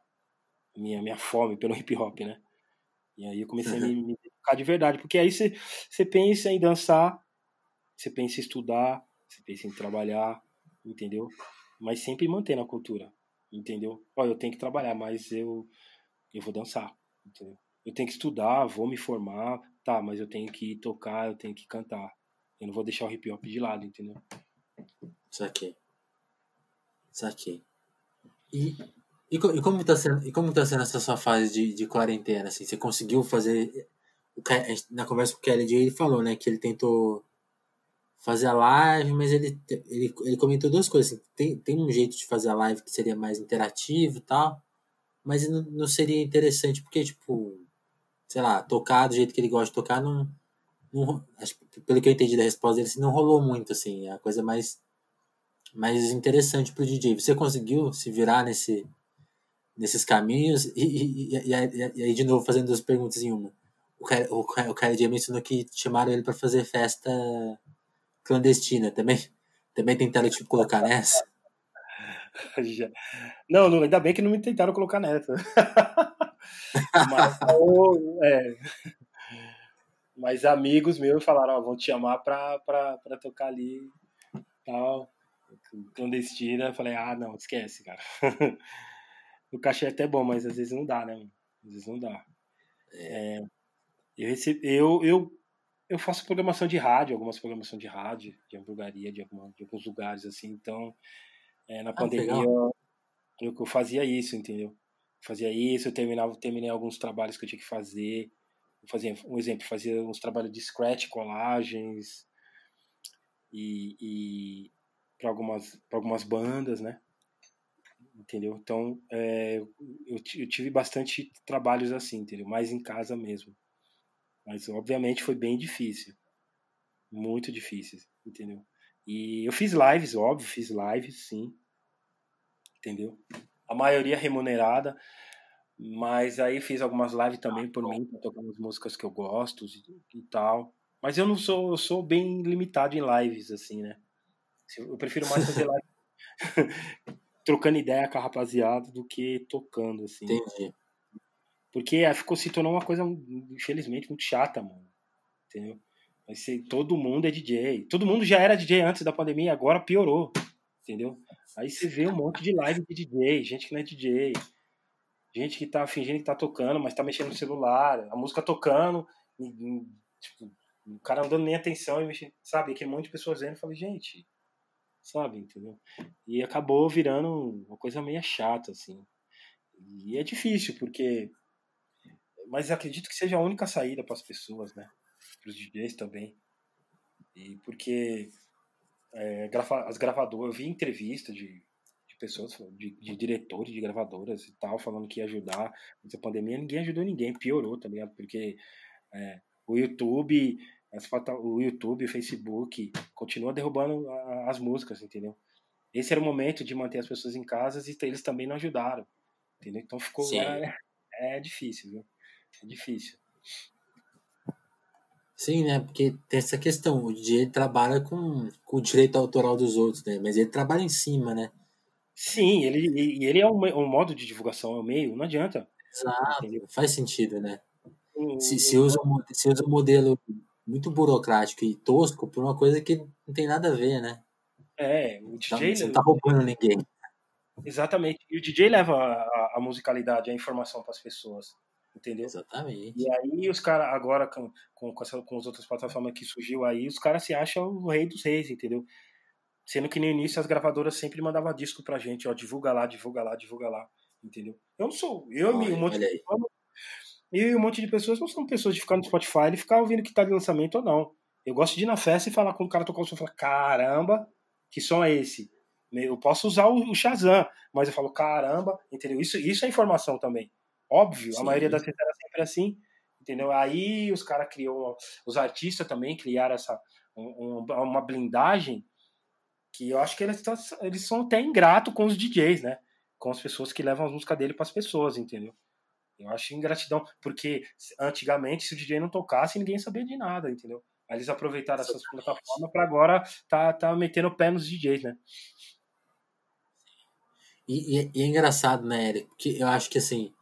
minha minha fome pelo hip hop, né? E aí eu comecei uhum. a me, me dedicar de verdade, porque aí você pensa em dançar, você pensa em estudar, você pensa em trabalhar, entendeu? Mas sempre mantendo a cultura, entendeu? Ó, eu tenho que trabalhar, mas eu eu vou dançar, entendeu? Eu tenho que estudar, vou me formar, tá, mas eu tenho que tocar, eu tenho que cantar. Eu não vou deixar o hip hop de lado, entendeu? Saquei. Saquei. E, e, e, como tá sendo, e como tá sendo essa sua fase de, de quarentena? Assim, você conseguiu fazer. Na conversa com o Kelly ele falou, né, que ele tentou fazer a live, mas ele, ele, ele comentou duas coisas. Assim, tem, tem um jeito de fazer a live que seria mais interativo e tal, mas não, não seria interessante, porque, tipo, sei lá, tocar do jeito que ele gosta de tocar, não, não pelo que eu entendi da resposta dele, assim, não rolou muito, assim, é a coisa mais, mais interessante pro DJ. Você conseguiu se virar nesse, nesses caminhos? E, e, e, e, aí, de novo, fazendo duas perguntas em uma. O cara, o, o mencionou que chamaram ele para fazer festa clandestina. Também, também tentaram, tipo, colocar nessa? Não, não, ainda bem que não me tentaram colocar nessa. Mas, é, mas amigos meus falaram, vão te chamar pra tocar ali tal, clandestina. Eu falei, ah, não, esquece, cara. o cachê é até bom, mas às vezes não dá, né? Às vezes não dá. É, eu, eu, eu, eu faço programação de rádio, algumas programações de rádio, de hamburgueria, de, alguma, de alguns lugares, assim, então é, na ah, pandemia eu, eu fazia isso, entendeu? fazia isso, eu terminava, terminei alguns trabalhos que eu tinha que fazer. Eu fazia um exemplo, fazia uns trabalhos de scratch, colagens e, e para algumas para algumas bandas, né? Entendeu? Então, é, eu, eu tive bastante trabalhos assim, entendeu? Mais em casa mesmo. Mas obviamente foi bem difícil. Muito difícil, entendeu? E eu fiz lives, óbvio, fiz lives, sim. Entendeu? a maioria remunerada, mas aí fiz algumas lives também por mim, para tocar umas músicas que eu gosto e, e, tal. Mas eu não sou, eu sou bem limitado em lives, assim, né? Eu prefiro mais fazer live trocando ideia com a rapaziada do que tocando, assim. Entendi. Porque ficou, se tornou uma coisa, infelizmente, muito chata, mano. Entendeu? Mas todo mundo é DJ. Todo mundo já era DJ antes da pandemia, agora piorou. Entendeu? Aí você vê um monte de live de DJ, gente que não é DJ, gente que tá fingindo que tá tocando, mas tá mexendo no celular, a música tocando, e, tipo, o cara não dando nem atenção e mexendo, sabe? Aquele monte de pessoas vendo, eu falei, gente, sabe, entendeu? E acabou virando uma coisa meio chata, assim. E é difícil, porque. Mas acredito que seja a única saída para as pessoas, né? Para os DJs também. E porque é, grava, as gravadoras, eu vi entrevista de, de pessoas, de, de, diretores de gravadoras e tal, falando que ia ajudar nessa pandemia. Ninguém ajudou ninguém, piorou, tá ligado? Porque é, o YouTube, as, o YouTube, o Facebook, continua derrubando a, as músicas, entendeu? Esse era o momento de manter as pessoas em casa e eles também não ajudaram, entendeu? Então ficou. É, é difícil, viu? É difícil. Sim, né? Porque tem essa questão, o DJ trabalha com, com o direito autoral dos outros, né? Mas ele trabalha em cima, né? Sim, ele, ele é um, um modo de divulgação, é um meio, não adianta. Exato, entendeu? faz sentido, né? se, se, usa, se usa um modelo muito burocrático e tosco por uma coisa que não tem nada a ver, né? É, o DJ. Então, você não tá roubando ninguém. Exatamente. E o DJ leva a, a musicalidade, a informação para as pessoas entendeu? Exatamente. E aí os caras, agora com, com, com, essa, com as outras plataformas que surgiu aí, os caras se acham o rei dos reis, entendeu? Sendo que no início as gravadoras sempre mandavam disco pra gente, ó, divulga lá, divulga lá, divulga lá, entendeu? Eu não sou, eu e um monte de E um monte de pessoas não são pessoas de ficar no Spotify e ficar ouvindo que tá de lançamento ou não. Eu gosto de ir na festa e falar quando o cara tocar o som, falar, caramba, que som é esse? Eu posso usar o Shazam, mas eu falo, caramba, entendeu? Isso, isso é informação também. Óbvio, Sim. a maioria das vezes era sempre assim, entendeu? Aí os caras criou, os artistas também criaram essa um, uma blindagem que eu acho que eles, eles são até ingratos com os DJs, né? Com as pessoas que levam as músicas dele para as pessoas, entendeu? Eu acho ingratidão, porque antigamente, se o DJ não tocasse, ninguém sabia de nada, entendeu? Aí eles aproveitaram essas plataformas para agora tá, tá metendo o pé nos DJs, né? E, e, e, é engraçado, né, Eric? Porque eu acho que assim,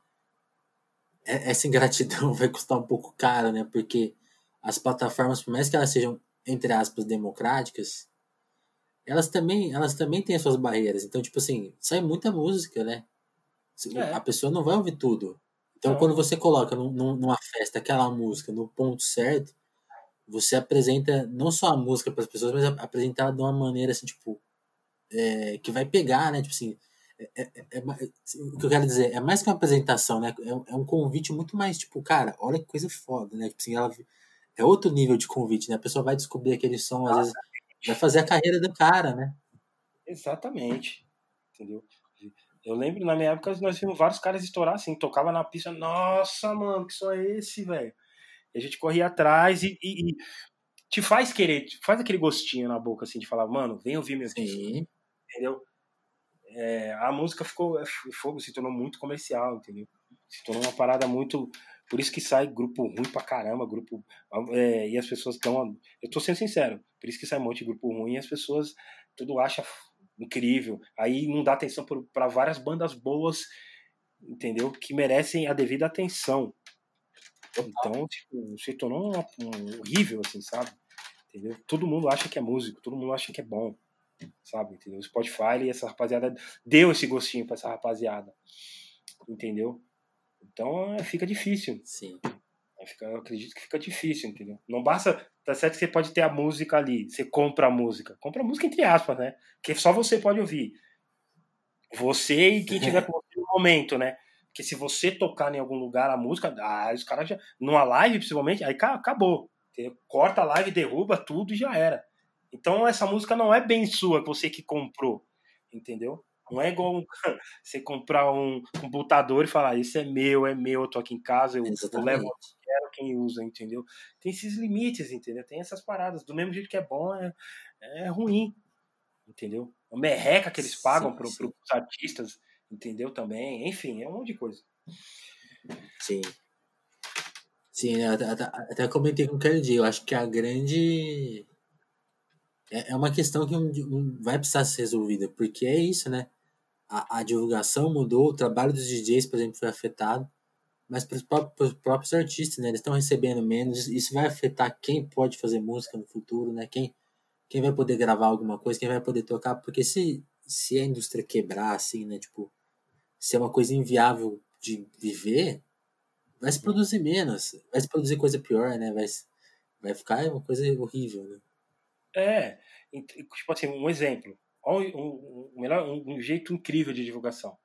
é, essa ingratidão vai custar um pouco caro, né? Porque as plataformas, por mais que elas sejam, entre aspas, democráticas, elas também, elas também têm as suas barreiras. Então, tipo assim, sai muita música, né? É. A pessoa não vai ouvir tudo. Então, quando você coloca num, numa festa aquela música no ponto certo, você apresenta não só a música para as pessoas, mas apresenta ela de uma maneira assim, tipo, é, que vai pegar, né? Tipo assim, é, é, é, é o que eu quero dizer é mais que uma apresentação, né? É, é, um convite muito mais, tipo, cara, olha que coisa foda, né? Tipo assim, ela, é outro nível de convite, né? A pessoa vai descobrir aquele som, às vezes vai fazer a carreira do cara, né? Exatamente. Entendeu? Eu lembro, na minha época, nós vimos vários caras estourar assim, tocava na pista, nossa, mano, que som é esse, velho? E a gente corria atrás e, e, e, te faz querer, te faz aquele gostinho na boca, assim, de falar, mano, vem ouvir meu Sim. disco. Entendeu? É, a música ficou, é, fogo, se tornou muito comercial, entendeu? Se tornou uma parada muito. Por isso que sai grupo ruim pra caramba, grupo. É, e as pessoas estão. Eu tô sendo sincero, por isso que sai um monte de grupo ruim e as pessoas tudo acha incrível. Aí não dá atenção para várias bandas boas, entendeu? Que merecem a devida atenção. Então, tipo, se tornou um, um, horrível, assim, sabe? Entendeu? Todo mundo acha que é músico, todo mundo acha que é bom, sabe? Entendeu? O Spotify e essa rapaziada deu esse gostinho pra essa rapaziada, entendeu? Então, é, fica difícil. Sim. Fica, eu acredito que fica difícil, entendeu? Não basta. Tá certo que você pode ter a música ali, você compra a música. Compra a música entre aspas, né? Que só você pode ouvir. Você e quem tiver com você no momento, né? Porque se você tocar em algum lugar a música, ah, os caras já. Numa live, principalmente, aí acabou. Entendeu? Corta a live, derruba tudo e já era. Então essa música não é bem sua, você que comprou. Entendeu? Não é igual você comprar um computador e falar, isso é meu, é meu, eu tô aqui em casa, eu, eu levo quero quem usa, entendeu? Tem esses limites, entendeu? Tem essas paradas. Do mesmo jeito que é bom, é, é ruim, entendeu? A merreca que eles pagam para os artistas, entendeu? Também, enfim, é um monte de coisa. Sim. Sim, até, até comentei com o Kennedy, eu acho que a grande. É, é uma questão que vai precisar ser resolvida, porque é isso, né? A, a divulgação mudou, o trabalho dos DJs, por exemplo, foi afetado, mas para os próprios, próprios, artistas, né, eles estão recebendo menos, isso vai afetar quem pode fazer música no futuro, né, quem, quem vai poder gravar alguma coisa, quem vai poder tocar, porque se, se a indústria quebrar, assim, né, tipo, se é uma coisa inviável de viver, vai se produzir menos, vai se produzir coisa pior, né, vai, vai ficar uma coisa horrível, né. É, tipo assim, um exemplo, um, um, melhor, um, um jeito incrível de divulgação.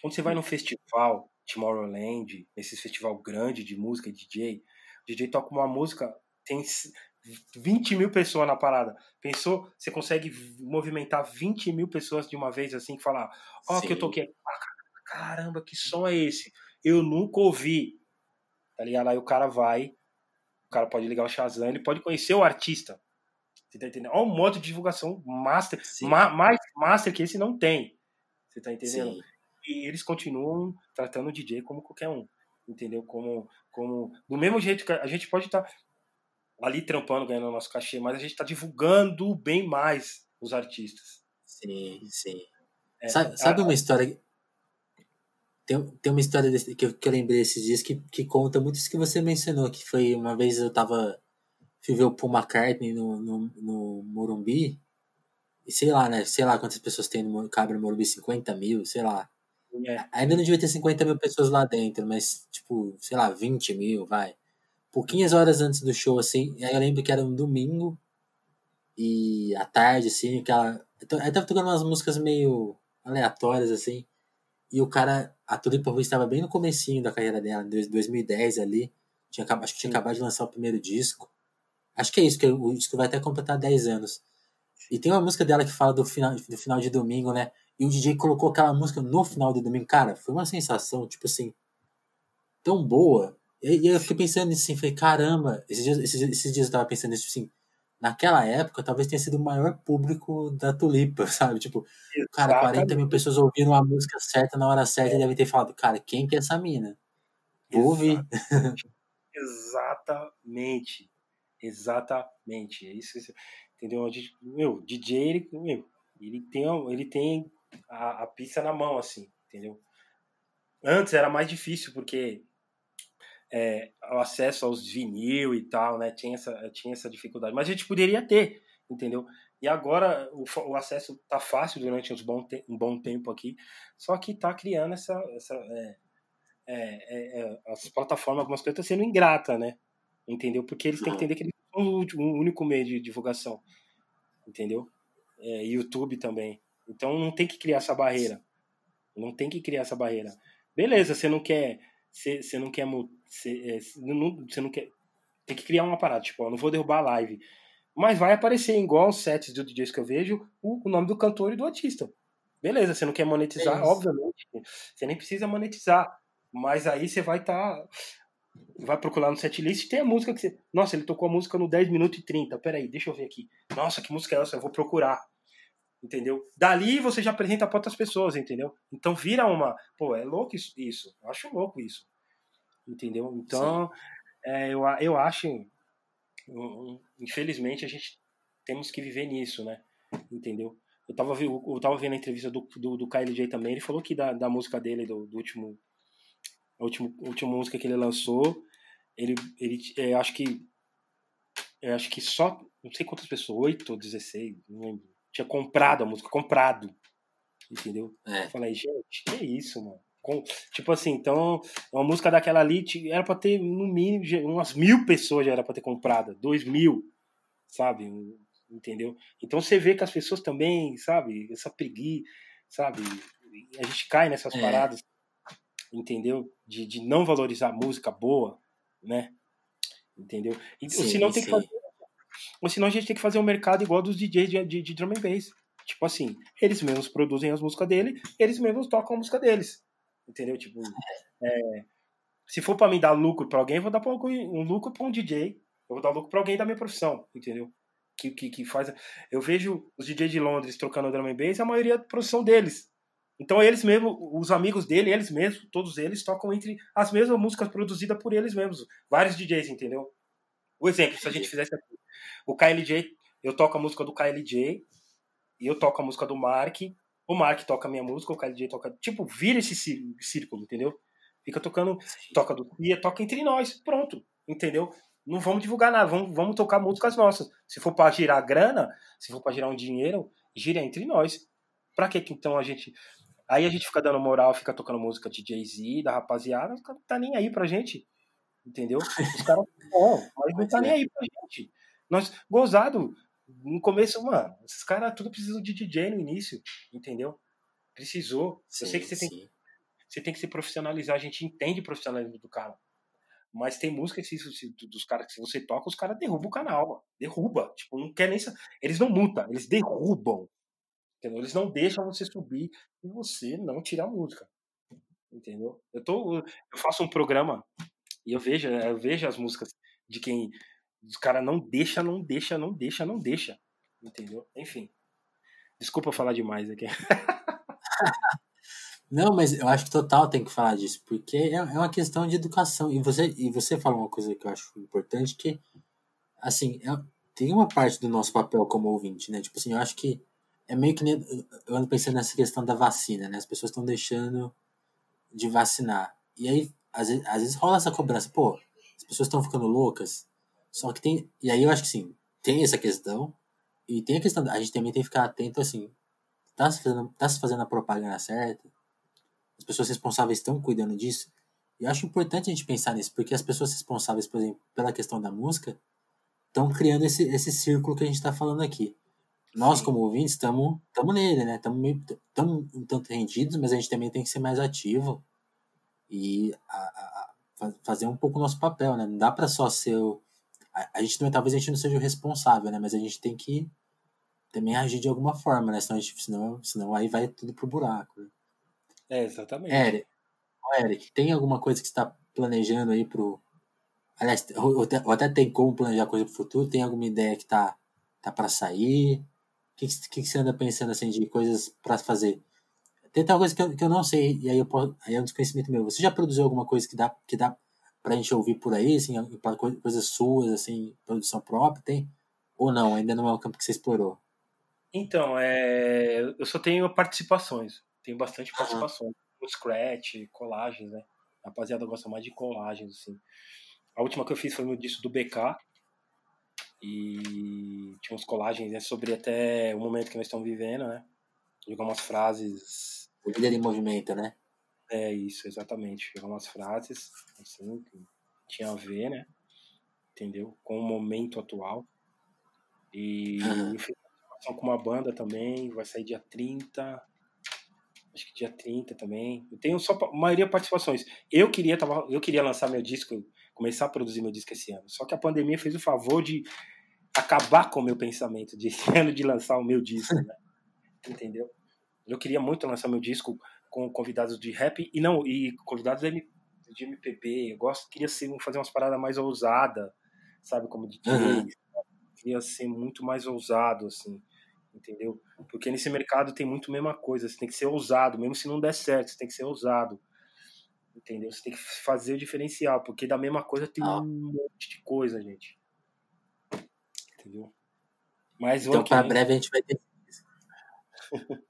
Quando você vai num festival, Tomorrowland, nesse festival grande de música e DJ, o DJ toca uma música, tem 20 mil pessoas na parada. Pensou? Você consegue movimentar 20 mil pessoas de uma vez assim, que falar, ó, oh, que eu toquei. Ah, caramba, que som é esse? Eu nunca ouvi. Tá ligado? Aí o cara vai, o cara pode ligar o Shazam, ele pode conhecer o artista. Você tá entendendo? Olha um modo de divulgação master, ma mais master que esse não tem. Você tá entendendo? Sim. E eles continuam tratando o DJ como qualquer um. Entendeu? Como, como do mesmo jeito que a gente pode estar tá ali trampando, ganhando o nosso cachê, mas a gente está divulgando bem mais os artistas. Sim, sim. É, sabe, sabe a, uma história tem, tem uma história desse, que, eu, que eu lembrei esses dias que, que conta muito isso que você mencionou, que foi uma vez eu tava fui ver o Paul McCartney no, no, no Morumbi, e sei lá, né? Sei lá quantas pessoas tem no, cabe no Morumbi, 50 mil, sei lá. É. Ainda não devia ter 50 mil pessoas lá dentro, mas, tipo, sei lá, 20 mil, vai. Pouquinhas horas antes do show, assim, aí eu lembro que era um domingo, e à tarde, assim, aquela. Aí tava tocando umas músicas meio aleatórias, assim. E o cara, a Tulipa Ruiz estava bem no comecinho da carreira dela, em 2010 ali. Tinha, acho que tinha acabado de lançar o primeiro disco. Acho que é isso, que o disco vai até completar 10 anos. E tem uma música dela que fala do final, do final de domingo, né? E o DJ colocou aquela música no final de domingo. Cara, foi uma sensação, tipo assim, tão boa. E, e eu fiquei pensando nisso assim, falei, caramba, esses dias, esses, esses dias eu tava pensando nisso, assim, naquela época talvez tenha sido o maior público da Tulipa, sabe? Tipo, cara, 40 mil pessoas ouvindo a música certa na hora certa é. e devem ter falado, cara, quem que é essa mina? Vou ouvir. Exatamente. Exatamente. É isso, entendeu? Meu, DJ, ele, meu, ele tem, ele tem a, a pista na mão, assim, entendeu? Antes era mais difícil, porque é, o acesso aos vinil e tal, né? Tinha essa, tinha essa dificuldade. Mas a gente poderia ter, entendeu? E agora o, o acesso tá fácil durante uns bom te, um bom tempo aqui, só que tá criando essa. essa é, é, é, é as plataformas, algumas coisas estão sendo ingrata, né? Entendeu? Porque eles têm que entender que eles são o único meio de divulgação. Entendeu? É, YouTube também. Então não tem que criar essa barreira. Não tem que criar essa barreira. Beleza, você não quer. Você, você não quer. Você, não, você não quer. Tem que criar uma parada, tipo, ó, não vou derrubar a live. Mas vai aparecer, igual os sets do DJs que eu vejo, o, o nome do cantor e do artista. Beleza, você não quer monetizar, é obviamente. Você nem precisa monetizar. Mas aí você vai estar. Tá, vai procurar no setlist tem a música que você. Nossa, ele tocou a música no 10 minutos e 30. Peraí, deixa eu ver aqui. Nossa, que música é essa? Eu vou procurar entendeu? Dali você já apresenta para outras pessoas, entendeu? Então vira uma, pô, é louco isso, isso. eu acho louco isso, entendeu? Então é, eu, eu acho, infelizmente a gente temos que viver nisso, né? Entendeu? Eu tava, eu tava vendo a entrevista do, do, do KLJ também, ele falou que da, da música dele, do, do último, a última, a última música que ele lançou, ele, ele é, acho que eu acho que só, não sei quantas pessoas, 8 ou 16, não lembro tinha comprado a música, comprado. Entendeu? É. Eu falei, gente, que isso, mano? Com, tipo assim, então, uma música daquela ali era pra ter, no mínimo, umas mil pessoas já era pra ter comprado, dois mil, sabe? Entendeu? Então você vê que as pessoas também, sabe? Essa preguiça, sabe? A gente cai nessas é. paradas, entendeu? De, de não valorizar a música boa, né? Entendeu? E, sim, senão tem que fazer ou senão a gente tem que fazer um mercado igual dos DJs de, de, de drum and bass. Tipo assim, eles mesmos produzem as músicas dele, eles mesmos tocam a música deles. Entendeu? Tipo, é, se for para me dar lucro para alguém, eu vou dar um lucro para um DJ. Eu vou dar lucro para alguém da minha profissão, entendeu? Que, que, que faz. Eu vejo os DJs de Londres trocando drum and bass, a maioria da produção deles. Então eles mesmos, os amigos dele, eles mesmos, todos eles tocam entre as mesmas músicas produzidas por eles mesmos. Vários DJs, entendeu? O exemplo, se a gente fizesse aqui, o KLJ, eu toco a música do KLJ, e eu toco a música do Mark, o Mark toca a minha música, o KLJ toca. Tipo, vira esse círculo, entendeu? Fica tocando, toca do Tia, toca entre nós, pronto, entendeu? Não vamos divulgar nada, vamos, vamos tocar músicas nossas. Se for para girar grana, se for para girar um dinheiro, gira entre nós. Pra que então a gente. Aí a gente fica dando moral, fica tocando música de Jay-Z, da rapaziada, os caras não tá nem aí pra gente. Entendeu? Os caras, bom, mas não tá nem aí pra gente. Nós, gozado, no começo, mano, esses caras tudo precisam de DJ no início, entendeu? Precisou. Sim, eu sei que você tem, você tem que se profissionalizar, a gente entende o profissionalismo do cara. Mas tem música se, dos caras que se você toca, os caras derrubam o canal, mano. Derruba. Tipo, não quer nem. Eles não multam, eles derrubam. Entendeu? Eles não deixam você subir e você não tirar música. Entendeu? Eu, tô, eu faço um programa e eu vejo, eu vejo as músicas de quem os caras não deixa, não deixa, não deixa, não deixa. Entendeu? Enfim. Desculpa falar demais aqui. não, mas eu acho que total tem que falar disso, porque é, é uma questão de educação. E você, e você falou uma coisa que eu acho importante, que, assim, é, tem uma parte do nosso papel como ouvinte, né? Tipo assim, eu acho que é meio que. Eu ando pensando nessa questão da vacina, né? As pessoas estão deixando de vacinar. E aí, às vezes, às vezes rola essa cobrança, pô, as pessoas estão ficando loucas, só que tem. E aí eu acho que sim, tem essa questão. E tem a questão. A gente também tem que ficar atento assim. Tá se fazendo, tá se fazendo a propaganda certa? As pessoas responsáveis estão cuidando disso? E eu acho importante a gente pensar nisso, porque as pessoas responsáveis, por exemplo, pela questão da música, estão criando esse, esse círculo que a gente está falando aqui. Nós, como ouvintes, estamos nele, né? Estamos um tanto rendidos, mas a gente também tem que ser mais ativo e a, a, a fazer um pouco o nosso papel, né? Não dá para só ser o, a, a, gente não, talvez a gente não seja o responsável, né? Mas a gente tem que também agir de alguma forma, né? Senão, gente, senão, senão aí vai tudo pro buraco. Né? É, exatamente. Eric, Eric, tem alguma coisa que você está planejando aí pro. Aliás, ou até, ou até tem como planejar coisa pro futuro? Tem alguma ideia que tá, tá para sair? O que, que, você anda pensando assim de coisas para fazer? Tem uma coisa que eu, que eu não sei, e aí, eu posso, aí é um desconhecimento meu. Você já produziu alguma coisa que dá, que dá pra gente ouvir por aí, assim, para coisas suas, assim, produção própria, tem? Ou não, ainda não é o campo que você explorou? Então, é, eu só tenho participações, tenho bastante participações. Uhum. Scratch, colagens, né? A rapaziada gosta mais de colagens, assim. A última que eu fiz foi no disco do BK, e tinha uns colagens né, sobre até o momento que nós estamos vivendo, né? Jogar umas frases. O líder em movimento, né? É isso, exatamente. Jogar umas frases, assim, que tinha a ver, né? Entendeu? Com o momento atual. E eu fiz uma com uma banda também, vai sair dia 30. Acho que dia 30 também. Eu tenho só a maioria participações. Eu queria, tava, eu queria lançar meu disco, começar a produzir meu disco esse ano. Só que a pandemia fez o favor de acabar com o meu pensamento de ano de lançar o meu disco, né? entendeu? Eu queria muito lançar meu disco com convidados de rap e não e convidados de MPB. Eu gosto, queria ser, fazer umas paradas mais ousadas, sabe, como DJ. Uhum. Queria ser muito mais ousado, assim, entendeu? Porque nesse mercado tem muito a mesma coisa. Você tem que ser ousado, mesmo se não der certo, você tem que ser ousado. Entendeu? Você tem que fazer o diferencial, porque da mesma coisa tem ah. um monte de coisa, gente. Entendeu? Mas então, para breve a gente vai ter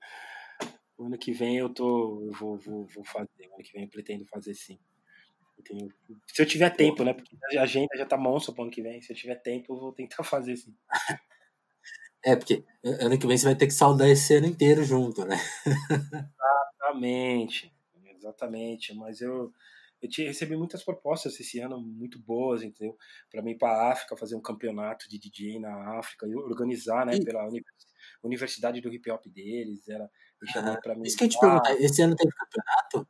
o ano que vem eu tô. Eu vou, vou, vou fazer. O ano que vem eu pretendo fazer sim. Entendeu? Se eu tiver tempo, né? Porque a agenda já tá monstra pro ano que vem. Se eu tiver tempo, eu vou tentar fazer sim. É, porque ano que vem você vai ter que saudar esse ano inteiro junto, né? Exatamente. Exatamente. Mas eu, eu tinha, recebi muitas propostas esse ano muito boas, entendeu? Para mim para África fazer um campeonato de DJ na África e organizar, né, e... pela universidade do hip hop deles, era me para mim. Isso que eu te perguntar, esse ano teve campeonato?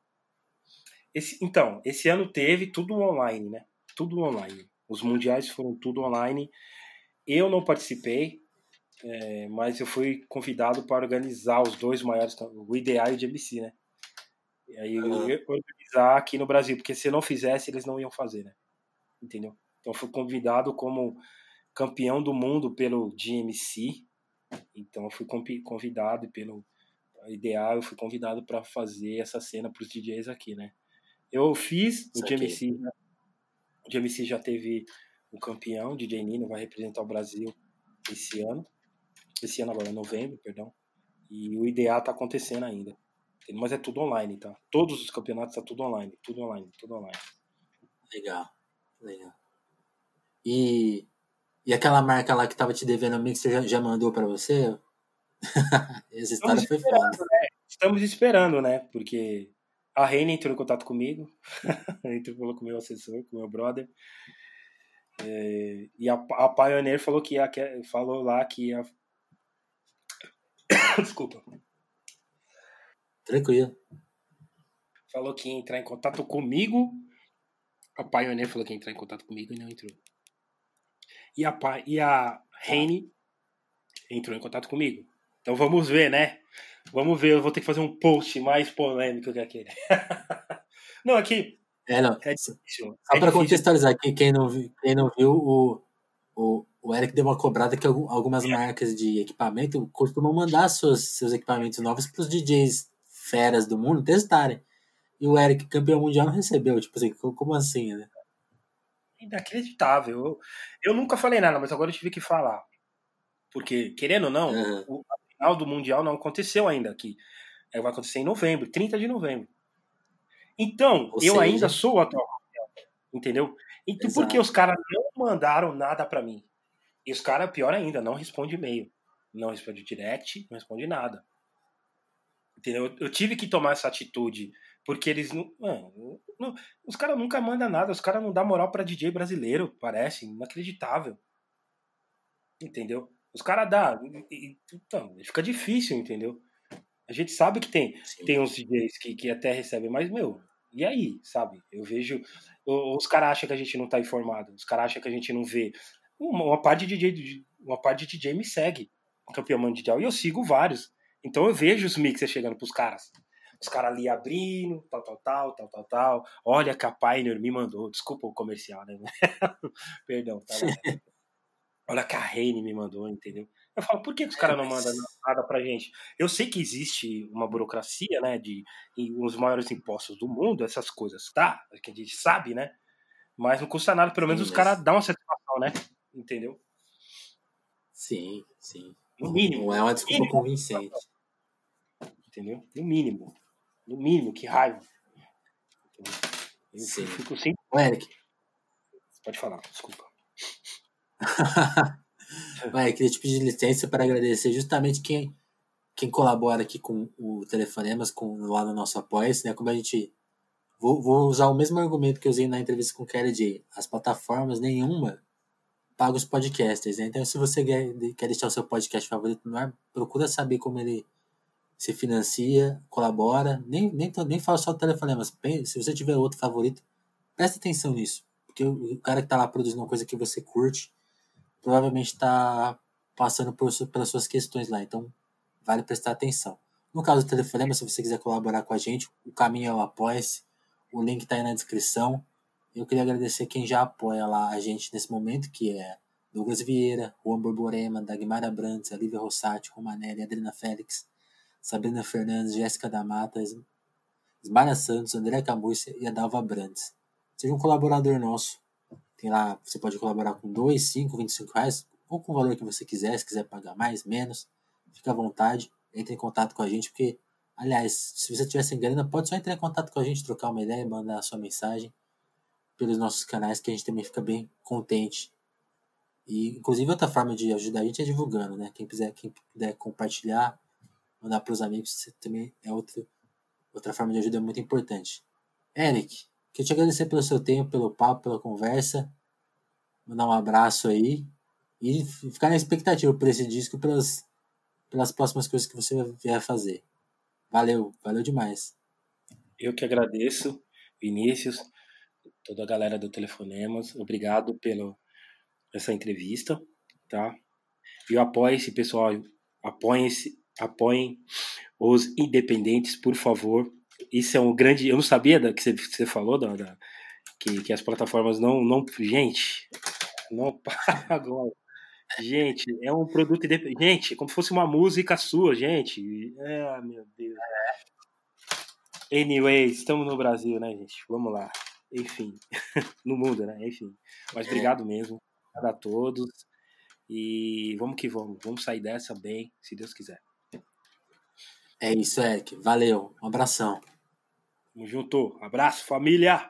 Esse, então, esse ano teve tudo online, né? Tudo online. Os mundiais foram tudo online. Eu não participei, é, mas eu fui convidado para organizar os dois maiores, o IDA e o GMC, né? E aí uhum. eu organizar aqui no Brasil, porque se eu não fizesse, eles não iam fazer, né? Entendeu? Então fui convidado como campeão do mundo pelo GMC. Então eu fui convidado pelo ideal, eu fui convidado para fazer essa cena para os DJs aqui, né? Eu fiz, o GMC, o GMC já teve um campeão, DJ Nino vai representar o Brasil esse ano. Esse ano agora, novembro, perdão. E o IDA tá acontecendo ainda. Mas é tudo online, tá? Todos os campeonatos tá tudo online, tudo online, tudo online. Legal, legal. E, e aquela marca lá que tava te devendo a mix, já, já mandou para você? Essa história foi foda. Né? Estamos esperando, né? Porque a Reina entrou em contato comigo, entrou falou com o meu assessor, com o meu brother. É, e a, a Pioneer falou que ia, falou lá que ia. Desculpa. Tranquilo. Falou que ia entrar em contato comigo. A Pioneer falou que ia entrar em contato comigo e não entrou. E a, e a Reine entrou em contato comigo. Então vamos ver, né? Vamos ver, eu vou ter que fazer um post mais polêmico que aquele. não, aqui. É, não. É difícil. Só é para contextualizar aqui, quem não, viu, quem não viu, o, o, o Eric deu uma cobrada que algumas é. marcas de equipamento costumam mandar seus, seus equipamentos novos para os DJs feras do mundo testarem. E o Eric, campeão mundial, não recebeu. Tipo assim, como assim, né? Inacreditável. Eu, eu nunca falei nada, mas agora eu tive que falar. Porque, querendo ou não, uhum. o, final do Mundial não aconteceu ainda aqui. É, vai acontecer em novembro, 30 de novembro. Então, Ou eu seja... ainda sou o atual entendeu? Então, Exato. porque os caras não mandaram nada para mim? E os caras, pior ainda, não responde e-mail, não responde direct, não responde nada. Entendeu? Eu tive que tomar essa atitude, porque eles não. Mano, não os caras nunca mandam nada, os caras não dão moral para DJ brasileiro, parece, inacreditável. Entendeu? Os caras dá. Então, fica difícil, entendeu? A gente sabe que tem, tem uns DJs que, que até recebem, mas, meu, e aí, sabe? Eu vejo. Os caras acham que a gente não tá informado, os caras acham que a gente não vê. Uma, uma parte de DJ, uma parte de DJ me segue, campeão mundial, e eu sigo vários. Então eu vejo os mixers chegando pros caras. Os caras ali abrindo, tal, tal, tal, tal, tal, tal. Olha que a Pioneer me mandou. Desculpa o comercial, né? Perdão, tá? Olha que a Reine me mandou, entendeu? Eu falo, por que, os caras não mandam nada pra gente? Eu sei que existe uma burocracia, né, de os maiores impostos do mundo, essas coisas, tá? Que a gente sabe, né? Mas não custa nada, pelo menos sim, os caras dão uma satisfação, né? Entendeu? Sim, sim. No mínimo. Não é uma desculpa mínimo, convincente. Entendeu? No mínimo. No mínimo, que raiva. Eu sim. fico sem. Eric. Pode falar, desculpa. Vai, queria te pedir licença para agradecer justamente quem, quem colabora aqui com o Telefonemas, com, lá no nosso apoio né? Como a gente. Vou, vou usar o mesmo argumento que eu usei na entrevista com o Kelly J. As plataformas, nenhuma, paga os podcasters, né? Então, se você quer, quer deixar o seu podcast favorito no ar, procura saber como ele se financia, colabora. Nem, nem, nem fala só do Telefonemas. Se você tiver outro favorito, presta atenção nisso. Porque o cara que tá lá produzindo uma coisa que você curte provavelmente está passando por, pelas suas questões lá. Então, vale prestar atenção. No caso do Telefonema, se você quiser colaborar com a gente, o caminho é o Apoia-se. O link está aí na descrição. Eu queria agradecer quem já apoia lá a gente nesse momento, que é Douglas Vieira, Juan Borborema, Dagmar Abrantes, Alívia Rossati, Romanelli, Adriana Félix, Sabrina Fernandes, Jéssica da Mata, Ismara Santos, André Camurcia e Adalva Brandes. Seja um colaborador nosso. Tem lá, você pode colaborar com 2, 5, 25 reais, ou com o valor que você quiser, se quiser pagar mais, menos, fica à vontade, entre em contato com a gente, porque, aliás, se você tiver sem grana, pode só entrar em contato com a gente, trocar uma ideia, mandar a sua mensagem pelos nossos canais, que a gente também fica bem contente. E, inclusive, outra forma de ajudar a gente é divulgando, né? Quem quiser, quem puder compartilhar, mandar para os amigos, também é outro, outra forma de ajuda muito importante. Eric, Queria te agradecer pelo seu tempo, pelo papo, pela conversa. Mandar um abraço aí. E ficar na expectativa por esse disco pelas, pelas próximas coisas que você vier fazer. Valeu, valeu demais. Eu que agradeço, Vinícius, toda a galera do Telefonemas. Obrigado pela essa entrevista, tá? E apoie esse pessoal, apoiem-se, apoiem os independentes, por favor isso é um grande. Eu não sabia da, que, você, falou, da, da, que, que as plataformas não. não gente, não pagam. Gente, é um produto independente. Gente, como se fosse uma música sua, gente. É, meu Deus. Anyway, estamos no Brasil, né, gente? Vamos lá. Enfim, no mundo, né? Enfim. Mas obrigado mesmo. Obrigado a todos. E vamos que vamos. Vamos sair dessa bem, se Deus quiser. É isso, Eric. Valeu. Um abração. Tamo junto. Abraço, família!